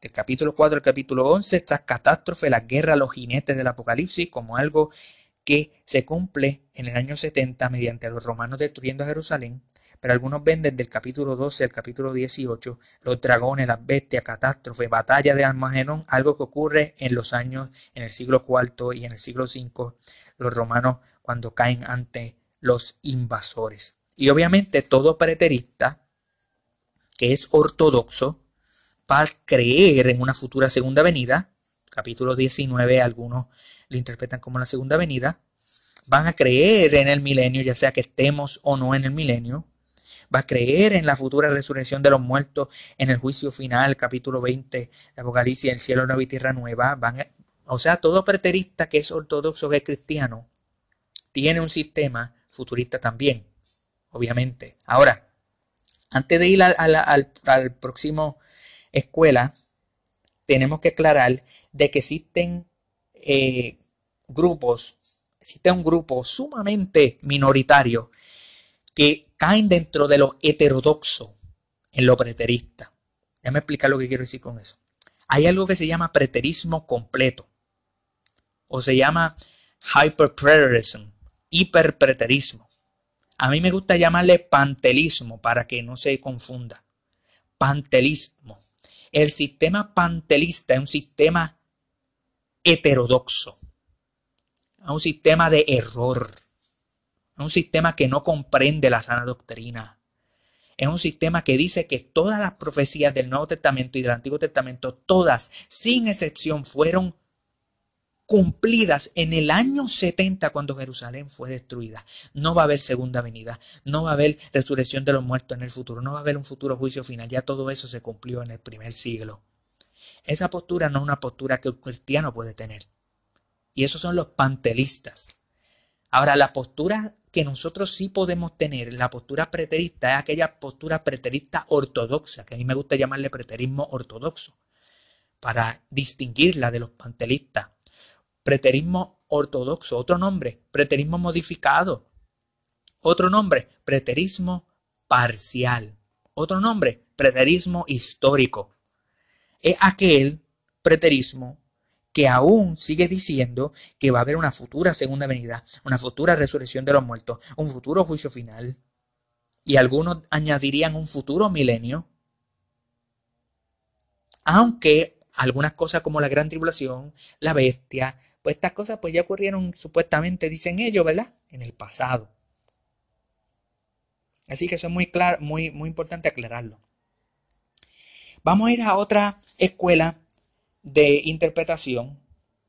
del capítulo 4 al capítulo 11 estas catástrofes, la guerra, los jinetes del Apocalipsis como algo que se cumple en el año 70 mediante los romanos destruyendo Jerusalén pero algunos ven desde el capítulo 12 al capítulo 18 los dragones, las bestias, catástrofe, batalla de Armagedón, algo que ocurre en los años, en el siglo IV y en el siglo V, los romanos cuando caen ante los invasores. Y obviamente todo preterista que es ortodoxo va a creer en una futura segunda venida, capítulo 19 algunos lo interpretan como la segunda venida, van a creer en el milenio, ya sea que estemos o no en el milenio, va a creer en la futura resurrección de los muertos, en el juicio final, capítulo 20 de Apocalipsis, el cielo nuevo y tierra nueva. Van o sea, todo preterista que es ortodoxo, que es cristiano, tiene un sistema futurista también, obviamente. Ahora, antes de ir al, próximo escuela, tenemos que aclarar de que existen eh, grupos, existe un grupo sumamente minoritario que caen dentro de lo heterodoxo en lo preterista. Déjame explicar lo que quiero decir con eso. Hay algo que se llama preterismo completo o se llama hyperpreterism, hiperpreterismo. A mí me gusta llamarle pantelismo para que no se confunda. Pantelismo. El sistema pantelista es un sistema heterodoxo, es un sistema de error es un sistema que no comprende la sana doctrina. Es un sistema que dice que todas las profecías del Nuevo Testamento y del Antiguo Testamento, todas, sin excepción, fueron cumplidas en el año 70 cuando Jerusalén fue destruida. No va a haber segunda venida, no va a haber resurrección de los muertos en el futuro, no va a haber un futuro juicio final, ya todo eso se cumplió en el primer siglo. Esa postura no es una postura que un cristiano puede tener. Y esos son los pantelistas. Ahora, la postura que nosotros sí podemos tener, la postura preterista, es aquella postura preterista ortodoxa, que a mí me gusta llamarle preterismo ortodoxo, para distinguirla de los pantelistas. Preterismo ortodoxo, otro nombre, preterismo modificado. Otro nombre, preterismo parcial. Otro nombre, preterismo histórico. Es aquel preterismo que aún sigue diciendo que va a haber una futura segunda venida, una futura resurrección de los muertos, un futuro juicio final. Y algunos añadirían un futuro milenio. Aunque algunas cosas como la gran tribulación, la bestia, pues estas cosas pues ya ocurrieron supuestamente, dicen ellos, ¿verdad? En el pasado. Así que eso es muy claro, muy, muy importante aclararlo. Vamos a ir a otra escuela de interpretación.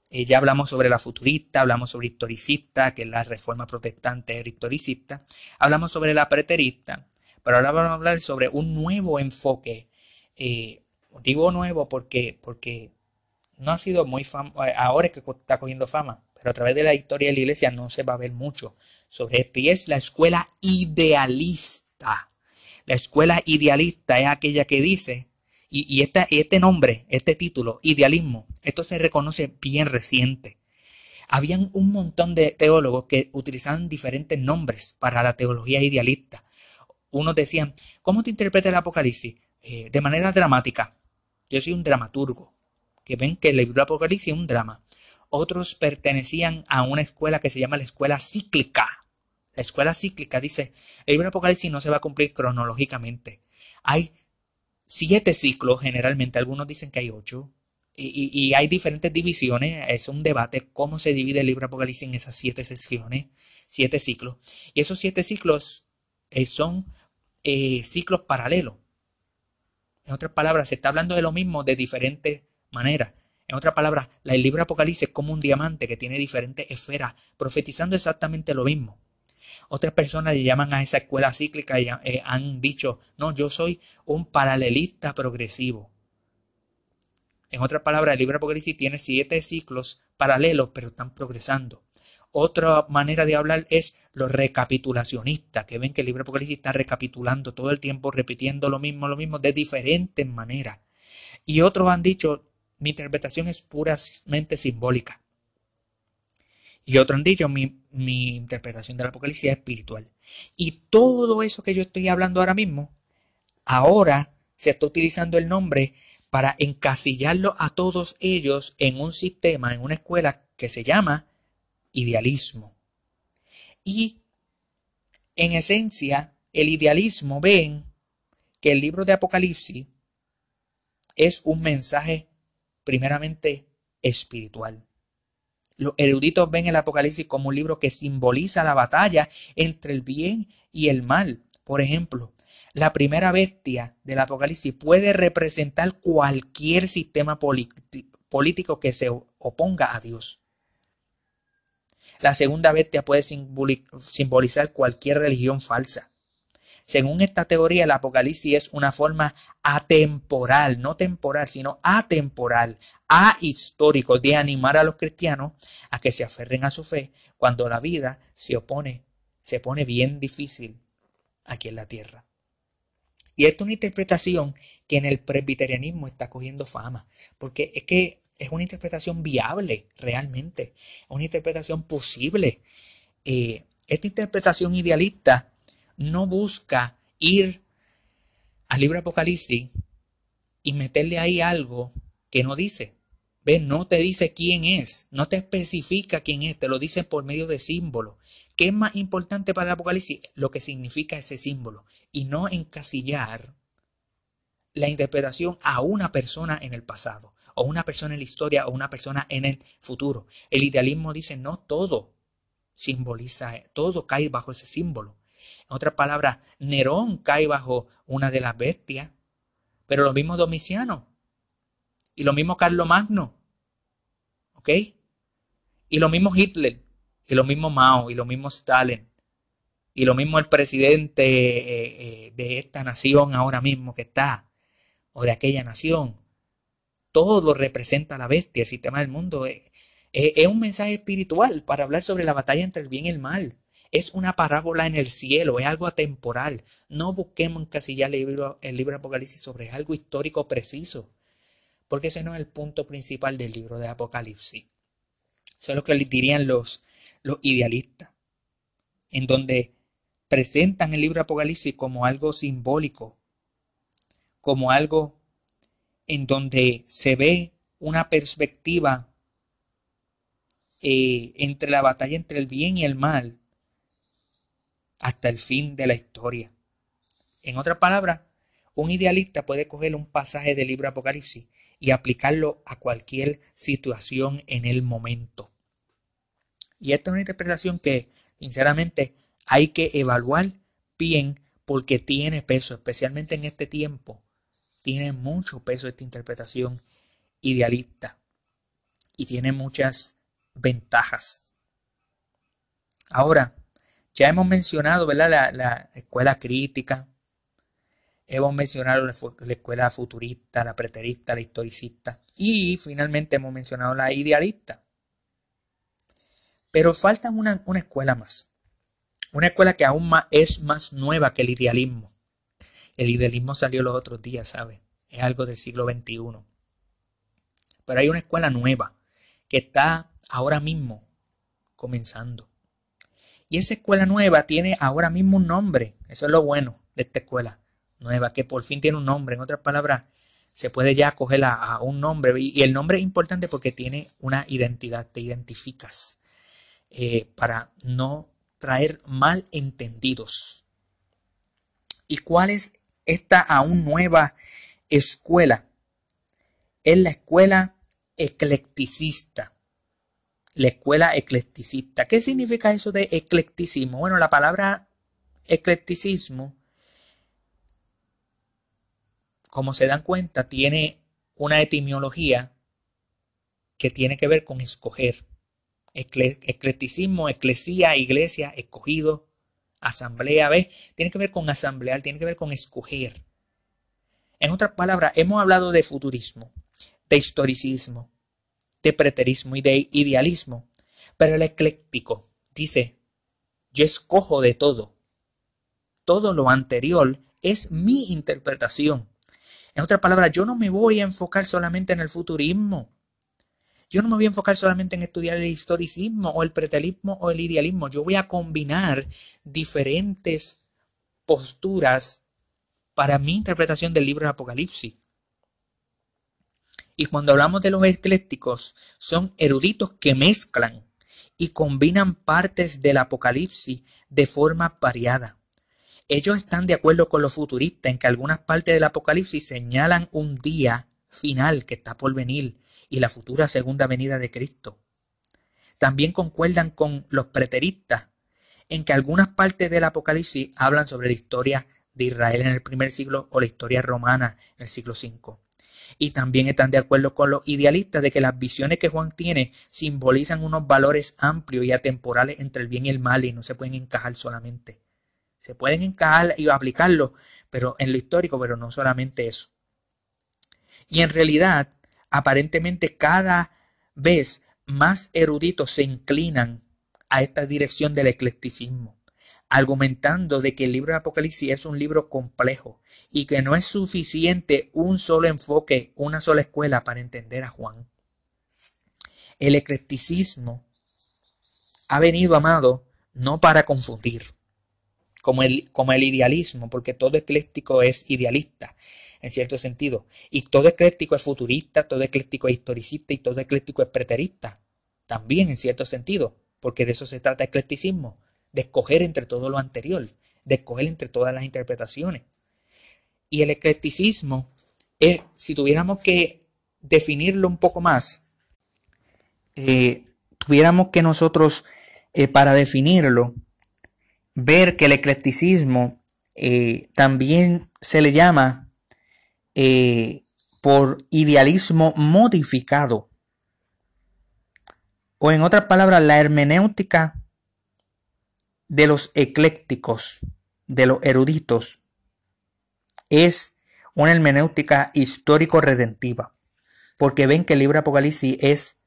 Eh, ya hablamos sobre la futurista, hablamos sobre historicista, que es la reforma protestante historicista, hablamos sobre la preterista, pero ahora vamos a hablar sobre un nuevo enfoque. Eh, digo nuevo porque, porque no ha sido muy famoso, ahora es que está cogiendo fama, pero a través de la historia de la iglesia no se va a ver mucho sobre esto. Y es la escuela idealista. La escuela idealista es aquella que dice, y, este nombre, este título, idealismo, esto se reconoce bien reciente. Habían un montón de teólogos que utilizaban diferentes nombres para la teología idealista. Unos decían, ¿cómo te interpreta el Apocalipsis? Eh, de manera dramática. Yo soy un dramaturgo, que ven que el libro de Apocalipsis es un drama. Otros pertenecían a una escuela que se llama la escuela cíclica. La escuela cíclica dice, el libro de Apocalipsis no se va a cumplir cronológicamente. Hay siete ciclos, generalmente, algunos dicen que hay ocho, y, hay diferentes divisiones, es un debate cómo se divide el libro Apocalipsis en esas siete secciones, siete ciclos. Y esos siete ciclos eh, son eh, ciclos paralelos. En otras palabras, se está hablando de lo mismo de diferentes maneras. En otras palabras, el libro Apocalipsis es como un diamante que tiene diferentes esferas, profetizando exactamente lo mismo. Otras personas le llaman a esa escuela cíclica y eh, han dicho, no, yo soy un paralelista progresivo. En otras palabras, el libro Apocalipsis tiene siete ciclos paralelos, pero están progresando. Otra manera de hablar es los recapitulacionistas, que ven que el libro Apocalipsis está recapitulando todo el tiempo, repitiendo lo mismo, lo mismo, de diferentes maneras. Y otros han dicho, mi interpretación es puramente simbólica. Y otros han dicho, mi, mi interpretación del Apocalipsis es espiritual. Y todo eso que yo estoy hablando ahora mismo, ahora se está utilizando el nombre para encasillarlo a todos ellos en un sistema, en una escuela que se llama idealismo. Y en esencia, el idealismo ven que el libro de Apocalipsis es un mensaje primeramente espiritual. Los eruditos ven el Apocalipsis como un libro que simboliza la batalla entre el bien y el mal. Por ejemplo, la primera bestia del Apocalipsis puede representar cualquier sistema político que se oponga a Dios. La segunda bestia puede simbolizar cualquier religión falsa. Según esta teoría, el Apocalipsis es una forma atemporal, no temporal, sino atemporal, ahistórico, de animar a los cristianos a que se aferren a su fe cuando la vida se opone, se pone bien difícil aquí en la tierra. Y esta es una interpretación que en el presbiterianismo está cogiendo fama, porque es que es una interpretación viable realmente, una interpretación posible. Eh, esta interpretación idealista no busca ir al libro Apocalipsis y meterle ahí algo que no dice. ¿Ves? No te dice quién es, no te especifica quién es, te lo dice por medio de símbolos. ¿Qué es más importante para el Apocalipsis? Lo que significa ese símbolo y no encasillar la interpretación a una persona en el pasado o una persona en la historia o una persona en el futuro. El idealismo dice no todo simboliza, todo cae bajo ese símbolo. En otras palabras, Nerón cae bajo una de las bestias, pero lo mismo Domiciano y lo mismo Carlo Magno, ¿ok? Y lo mismo Hitler y lo mismo Mao y lo mismo Stalin y lo mismo el presidente eh, eh, de esta nación ahora mismo que está o de aquella nación todo representa la bestia, el sistema del mundo. Es, es, un mensaje espiritual para hablar sobre la batalla entre el bien y el mal. Es una parábola en el cielo, es algo atemporal. No busquemos encasillar el libro, el libro de Apocalipsis sobre algo histórico preciso, porque ese no es el punto principal del libro de Apocalipsis. Eso es lo que dirían los, los idealistas, en donde presentan el libro de Apocalipsis como algo simbólico, como algo en donde se ve una perspectiva eh, entre la batalla entre el bien y el mal hasta el fin de la historia. En otras palabras, un idealista puede coger un pasaje del libro Apocalipsis y aplicarlo a cualquier situación en el momento. Y esta es una interpretación que, sinceramente, hay que evaluar bien porque tiene peso, especialmente en este tiempo tiene mucho peso esta interpretación idealista y tiene muchas ventajas. Ahora, ya hemos mencionado ¿verdad? La, escuela crítica, hemos mencionado la, la, escuela futurista, la preterista, la historicista y finalmente hemos mencionado la idealista. Pero falta una, una escuela más. Una escuela que aún más, es más nueva que el idealismo. El idealismo salió los otros días, ¿sabe? Es algo del siglo XXI. Pero hay una escuela nueva que está ahora mismo comenzando. Y esa escuela nueva tiene ahora mismo un nombre. Eso es lo bueno de esta escuela nueva, que por fin tiene un nombre. En otras palabras, se puede ya coger a, un nombre. Y, el nombre es importante porque tiene una identidad, te identificas. Eh, para no traer malentendidos. ¿Y cuál es esta aún nueva escuela? Es la escuela eclecticista. La escuela eclecticista. ¿Qué significa eso de eclecticismo? Bueno, la palabra eclecticismo como se dan cuenta, tiene una etimología que tiene que ver con escoger. eclecticismo, eclesía, iglesia, escogido, asamblea, ¿ves? Tiene que ver con asamblear, tiene que ver con escoger. En otras palabras, hemos hablado de futurismo, de historicismo, de preterismo y de idealismo, pero el ecléctico dice, yo escojo de todo. Todo lo anterior es mi interpretación. En otras palabras, yo no me voy a enfocar solamente en el futurismo. Yo no me voy a enfocar solamente en estudiar el historicismo o el pretelismo o el idealismo. Yo voy a combinar diferentes posturas para mi interpretación del libro de Apocalipsis. Y cuando hablamos de los eclécticos, son eruditos que mezclan y combinan partes del Apocalipsis de forma variada. Ellos están de acuerdo con los futuristas en que algunas partes del Apocalipsis señalan un día final que está por venir y la futura segunda venida de Cristo. También concuerdan con los preteristas en que algunas partes del Apocalipsis hablan sobre la historia de Israel en el primer siglo o la historia romana en el siglo V. Y también están de acuerdo con los idealistas de que las visiones que Juan tiene simbolizan unos valores amplios y atemporales entre el bien y el mal y no se pueden encajar solamente. Se pueden encajar y aplicarlo, pero en lo histórico, pero no solamente eso. Y en realidad, aparentemente cada vez más eruditos se inclinan a esta dirección del eclecticismo, argumentando de que el libro de Apocalipsis es un libro complejo y que no es suficiente un solo enfoque, una sola escuela para entender a Juan. El eclecticismo ha venido, amado, no para confundir, como el, como el idealismo, porque todo ecléctico es idealista, en cierto sentido. Y todo ecléctico es futurista, todo ecléctico es historicista y todo ecléctico es preterista, también en cierto sentido, porque de eso se trata el eclecticismo, de escoger entre todo lo anterior, de escoger entre todas las interpretaciones. Y el eclecticismo, es, si tuviéramos que definirlo un poco más, eh, tuviéramos que nosotros, eh, para definirlo, ver que el eclecticismo eh, también se le llama eh, por idealismo modificado. O en otras palabras, la hermenéutica de los eclécticos, de los eruditos, es una hermenéutica histórico-redentiva. Porque ven que el libro Apocalipsis es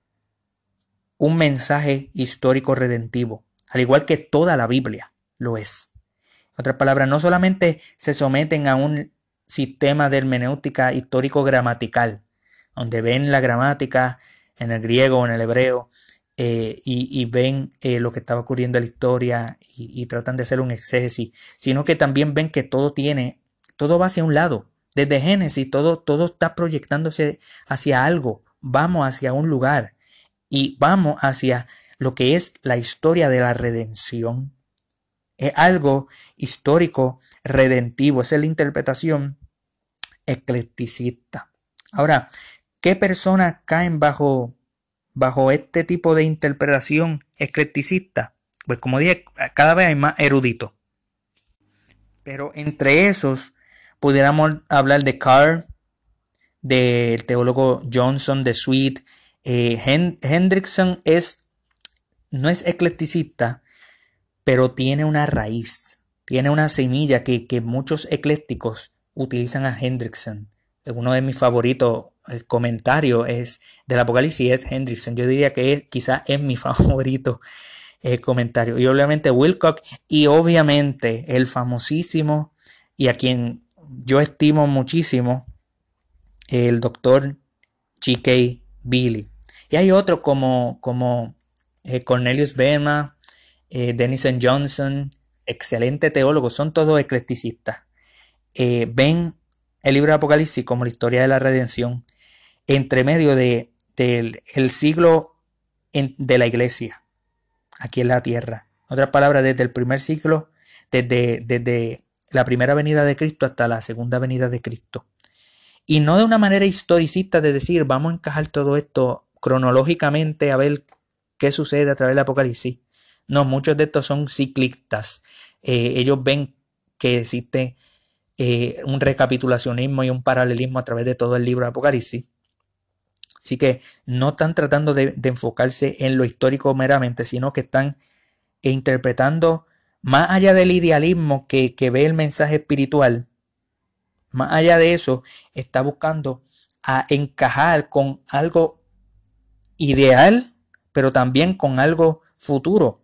un mensaje histórico-redentivo, al igual que toda la Biblia lo es. En otras palabras, no solamente se someten a un sistema de hermenéutica histórico-gramatical, donde ven la gramática en el griego o en el hebreo eh, y, ven eh, lo que estaba ocurriendo en la historia y, tratan de hacer un exégesis, sino que también ven que todo tiene, todo va hacia un lado. Desde Génesis todo, todo está proyectándose hacia algo, vamos hacia un lugar y vamos hacia lo que es la historia de la redención. Es algo histórico, redentivo. Esa es la interpretación eclecticista. Ahora, ¿qué personas caen bajo, bajo este tipo de interpretación eclecticista? Pues como dije, cada vez hay más eruditos. Pero entre esos pudiéramos hablar de Carr, del teólogo Johnson, de Sweet. Eh, Hendrickson es, no es eclecticista, pero tiene una raíz, tiene una semilla que, muchos eclécticos utilizan a Hendrickson, uno de mis favoritos comentario es del Apocalipsis es Hendrickson. Yo diría que quizás es mi *laughs* favorito eh, comentario. Y obviamente Wilcock y obviamente el famosísimo y a quien yo estimo muchísimo, el doctor G.K. Billy. Y hay otros como, como eh, Cornelius Bema, eh, Denison Johnson, excelente teólogo, son todos eclecticistas. Eh, ven el libro de Apocalipsis como la historia de la redención entre medio de, del siglo de la iglesia aquí en la tierra. Otras palabras, desde el primer siglo, desde, desde la primera venida de Cristo hasta la segunda venida de Cristo. Y no de una manera historicista de decir, vamos a encajar todo esto cronológicamente a ver qué sucede a través del Apocalipsis. No, muchos de estos son ciclistas. Eh, ellos ven que existe eh, un recapitulacionismo y un paralelismo a través de todo el libro de Apocalipsis. Así que no están tratando de, enfocarse en lo histórico meramente, sino que están interpretando más allá del idealismo que, ve el mensaje espiritual, más allá de eso, está buscando a encajar con algo ideal, pero también con algo futuro.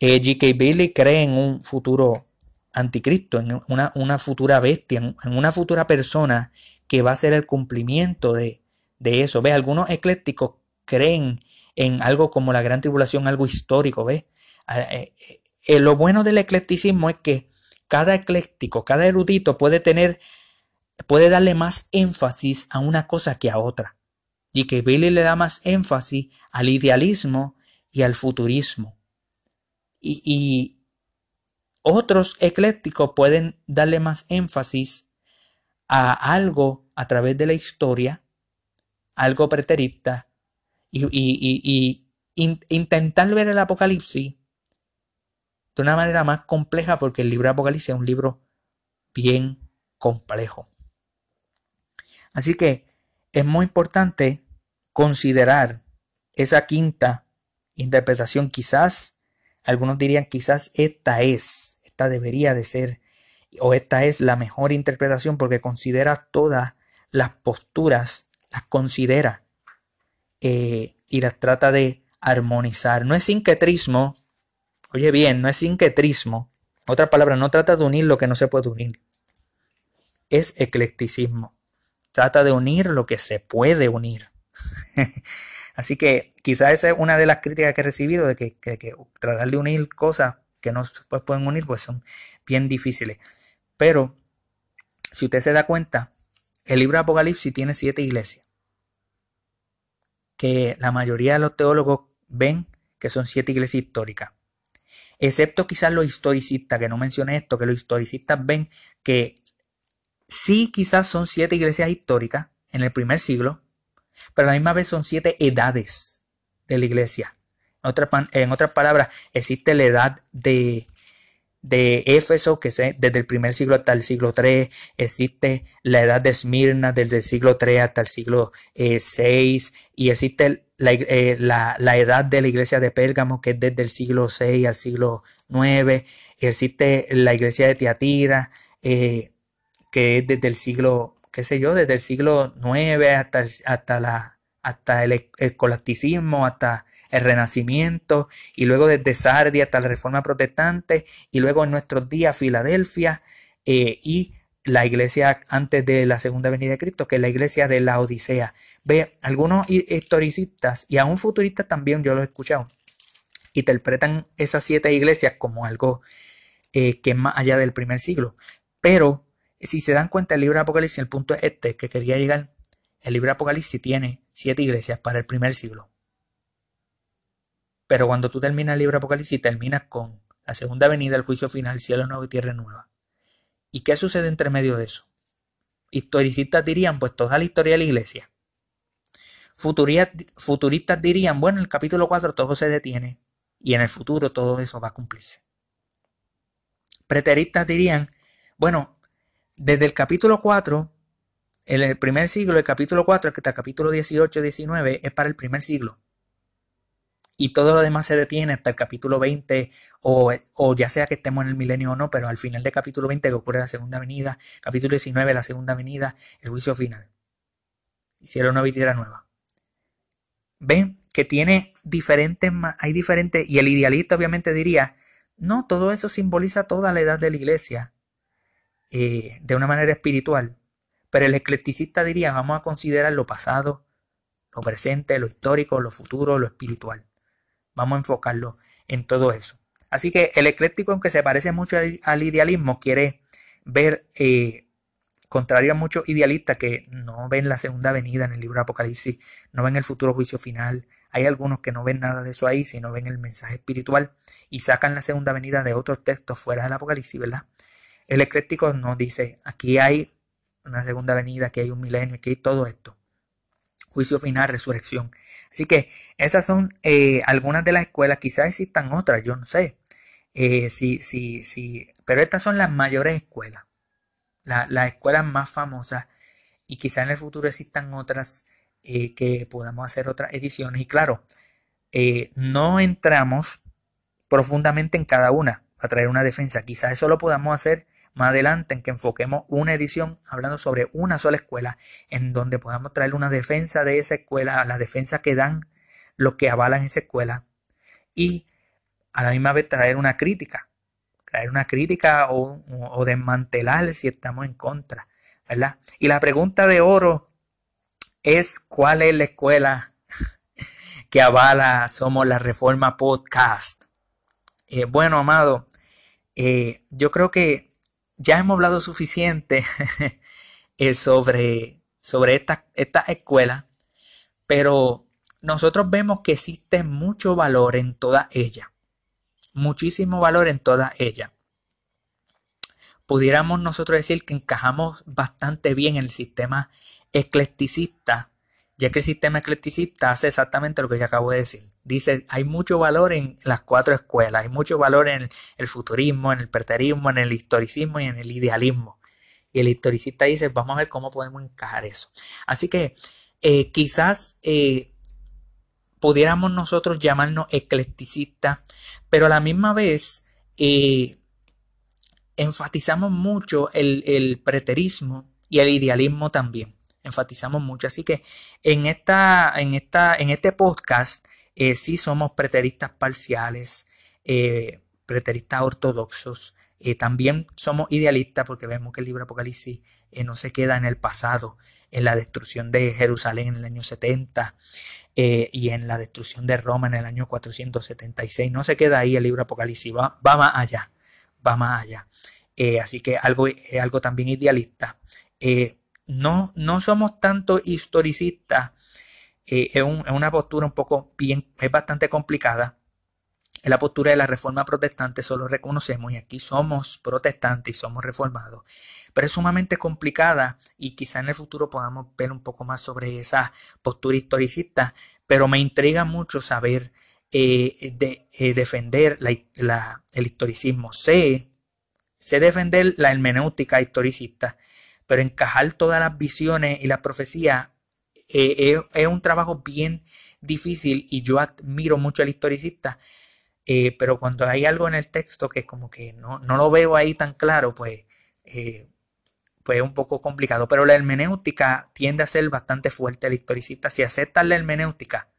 Eh, G.K. Billy cree en un futuro anticristo, en una futura bestia, en, una futura persona que va a ser el cumplimiento de, de eso. ¿Ves? Algunos eclécticos creen en algo como la gran tribulación, algo histórico, ¿ves? Eh, eh, lo bueno del eclecticismo es que cada ecléctico, cada erudito puede tener, puede darle más énfasis a una cosa que a otra. Y que Billy le da más énfasis al idealismo y al futurismo. Y, otros eclécticos pueden darle más énfasis a algo a través de la historia, algo preterista, y, intentar ver el Apocalipsis de una manera más compleja, porque el libro de Apocalipsis es un libro bien complejo. Así que es muy importante considerar esa quinta interpretación. Quizás, algunos dirían, quizás esta es, esta debería de ser, o esta es la mejor interpretación porque considera todas las posturas, las considera eh, y las trata de armonizar. No es sinquetrismo, oye bien, no es sinquetrismo. Otra palabra, no trata de unir lo que no se puede unir. Es eclecticismo. Trata de unir lo que se puede unir. *laughs* Así que quizás esa es una de las críticas que he recibido, de que, tratar de unir cosas que no se pueden unir, pues son bien difíciles. Pero, si usted se da cuenta, el libro de Apocalipsis tiene siete iglesias, que la mayoría de los teólogos ven que son siete iglesias históricas. Excepto quizás los historicistas, que no mencioné esto, que los historicistas ven que sí quizás son siete iglesias históricas en el primer siglo, pero a la misma vez son siete edades de la iglesia. En, otras palabras, existe la edad de, de Éfeso, que es desde el primer siglo hasta el siglo III, existe la edad de Esmirna desde el siglo III hasta el siglo VI, eh, y existe eh, la, edad de la iglesia de Pérgamo, que es desde el siglo VI al siglo IX, existe la iglesia de Tiatira, eh, que es desde el siglo qué sé yo, desde el siglo IX hasta hasta la, hasta el escolasticismo, hasta el Renacimiento, y luego desde Sardia hasta la Reforma Protestante, y luego en nuestros días Filadelfia, eh, y la iglesia antes de la segunda venida de Cristo, que es la iglesia de la Odisea. Ve, algunos historicistas y aún futuristas también, yo lo he escuchado, interpretan esas siete iglesias como algo eh, que es más allá del primer siglo. Pero si se dan cuenta, el libro de Apocalipsis, el punto es este que quería llegar. El libro de Apocalipsis tiene siete iglesias para el primer siglo. Pero cuando tú terminas el libro Apocalipsis, terminas con la segunda venida, el juicio final, cielo nuevo y tierra nueva. ¿Y qué sucede entre medio de eso? Historicistas dirían, pues toda la historia de la iglesia. Futuristas dirían, bueno, en el capítulo 4 todo se detiene y en el futuro todo eso va a cumplirse. Preteristas dirían, bueno, desde el capítulo 4, en el primer siglo, el capítulo 4 hasta el capítulo 18, 19 es para el primer siglo. Y todo lo demás se detiene hasta el capítulo 20, o, o ya sea que estemos en el milenio o no, pero al final del capítulo 20 que ocurre la segunda venida, capítulo 19 la segunda venida, el juicio final. nuevo y tierra nueva. Ven que tiene diferentes, hay diferentes, y el idealista obviamente diría, no, todo eso simboliza toda la edad de la iglesia eh, de una manera espiritual. Pero el eclecticista diría, vamos a considerar lo pasado, lo presente, lo histórico, lo futuro, lo espiritual. Vamos a enfocarlo en todo eso. Así que el ecléctico, aunque se parece mucho al idealismo, quiere ver, eh, contrario a muchos idealistas que no ven la segunda venida en el libro de Apocalipsis, no ven el futuro juicio final, hay algunos que no ven nada de eso ahí, sino ven el mensaje espiritual y sacan la segunda venida de otros textos fuera del Apocalipsis, ¿verdad? El ecléctico nos dice, aquí hay una segunda venida, aquí hay un milenio, aquí hay todo esto. Juicio final, resurrección. Así que esas son eh, algunas de las escuelas, quizás existan otras, yo no sé. Sí, sí, sí, pero estas son las mayores escuelas, las escuelas más famosas y quizás en el futuro existan otras eh, que podamos hacer otras ediciones. Y claro, eh, no entramos profundamente en cada una a traer una defensa. Quizás eso lo podamos hacer más adelante en que enfoquemos una edición hablando sobre una sola escuela en donde podamos traer una defensa de esa escuela, la defensa que dan los que avalan esa escuela y a la misma vez traer una crítica, traer una crítica o, o desmantelar si estamos en contra, ¿verdad? Y la pregunta de oro es cuál es la escuela *laughs* que avala Somos la Reforma Podcast. Eh, bueno, amado, eh, yo creo que ya hemos hablado suficiente *laughs* eh, sobre, sobre esta, esta escuela, pero nosotros vemos que existe mucho valor en toda ella. Muchísimo valor en toda ella. Pudiéramos nosotros decir que encajamos bastante bien en el sistema eclecticista, ya que el sistema eclecticista hace exactamente lo que yo acabo de decir. Dice, hay mucho valor en las cuatro escuelas, hay mucho valor en el futurismo, en el preterismo, en el historicismo y en el idealismo. Y el historicista dice, vamos a ver cómo podemos encajar eso. Así que eh, quizás eh, pudiéramos nosotros llamarnos eclecticistas, pero a la misma vez eh, enfatizamos mucho el, el preterismo y el idealismo también enfatizamos mucho. Así que en, esta, en, esta, en este podcast eh, sí somos preteristas parciales, eh, preteristas ortodoxos. Eh, también somos idealistas porque vemos que el libro Apocalipsis no se queda en el pasado, en la destrucción de Jerusalén en el año 70 y en la destrucción de Roma en el año 476. No se queda ahí el libro Apocalipsis, va, va más allá, va más allá. así que algo, algo también idealista no, no somos tanto historicistas. Eh, es, una postura un poco bien, es bastante complicada. Es la postura de la reforma protestante, solo reconocemos y aquí somos protestantes y somos reformados. Pero es sumamente complicada y quizá en el futuro podamos ver un poco más sobre esa postura historicista. Pero me intriga mucho saber eh, eh, defender el historicismo. Sé, sé defender la hermenéutica historicista pero encajar todas las visiones y las profecías eh, es, un trabajo bien difícil y yo admiro mucho al historicista, eh, pero cuando hay algo en el texto que como que no, lo veo ahí tan claro, pues, eh, pues es un poco complicado. Pero la hermenéutica tiende a ser bastante fuerte el historicista. Si aceptas la hermenéutica,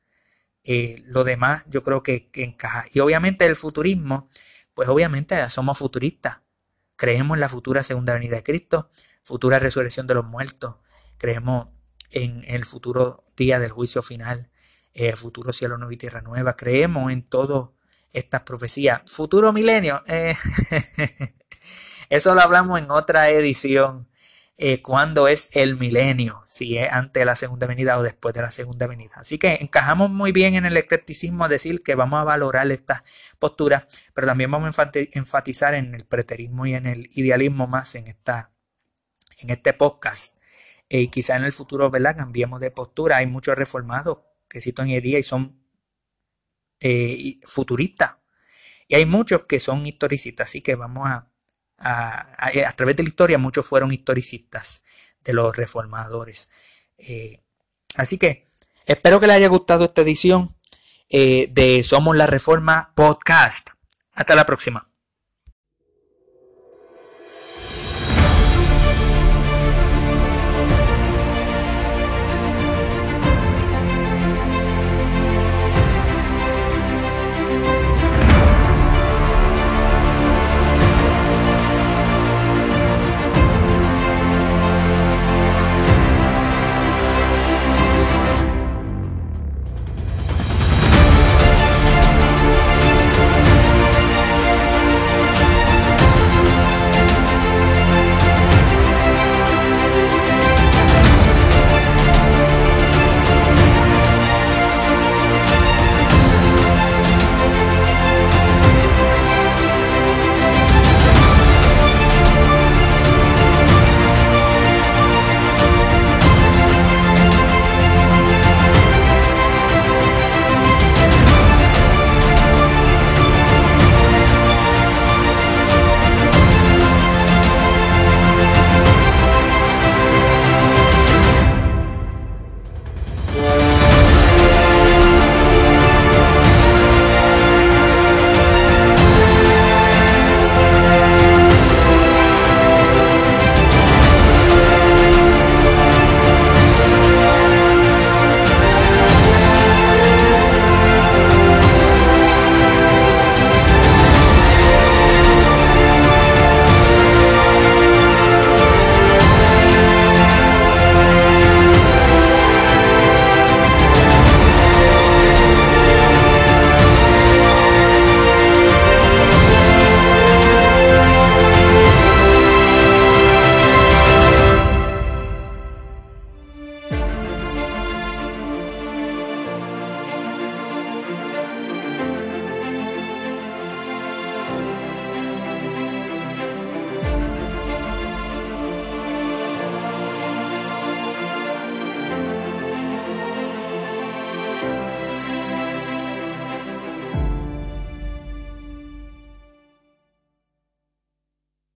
lo demás yo creo que encaja. Y obviamente el futurismo, pues obviamente somos futuristas. Creemos en la futura segunda venida de Cristo futura resurrección de los muertos, creemos en el futuro día del juicio final, el futuro cielo nuevo y tierra nueva, creemos en todas estas profecías. Futuro milenio, eh, *laughs* eso lo hablamos en otra edición. Eh, cuando es el milenio, si es antes de la segunda venida o después de la segunda venida. Así que encajamos muy bien en el eclecticismo a decir que vamos a valorar esta postura, pero también vamos a enfatizar en el preterismo y en el idealismo más en esta en este podcast. y eh, quizá en el futuro, ¿verdad? Cambiemos de postura. Hay muchos reformados que cito hoy día y son eh, futuristas. Y hay muchos que son historicistas. Así que vamos a, a, través de la historia, muchos fueron historicistas de los reformadores. Eh, así que espero que les haya gustado esta edición de Somos la Reforma Podcast. Hasta la próxima.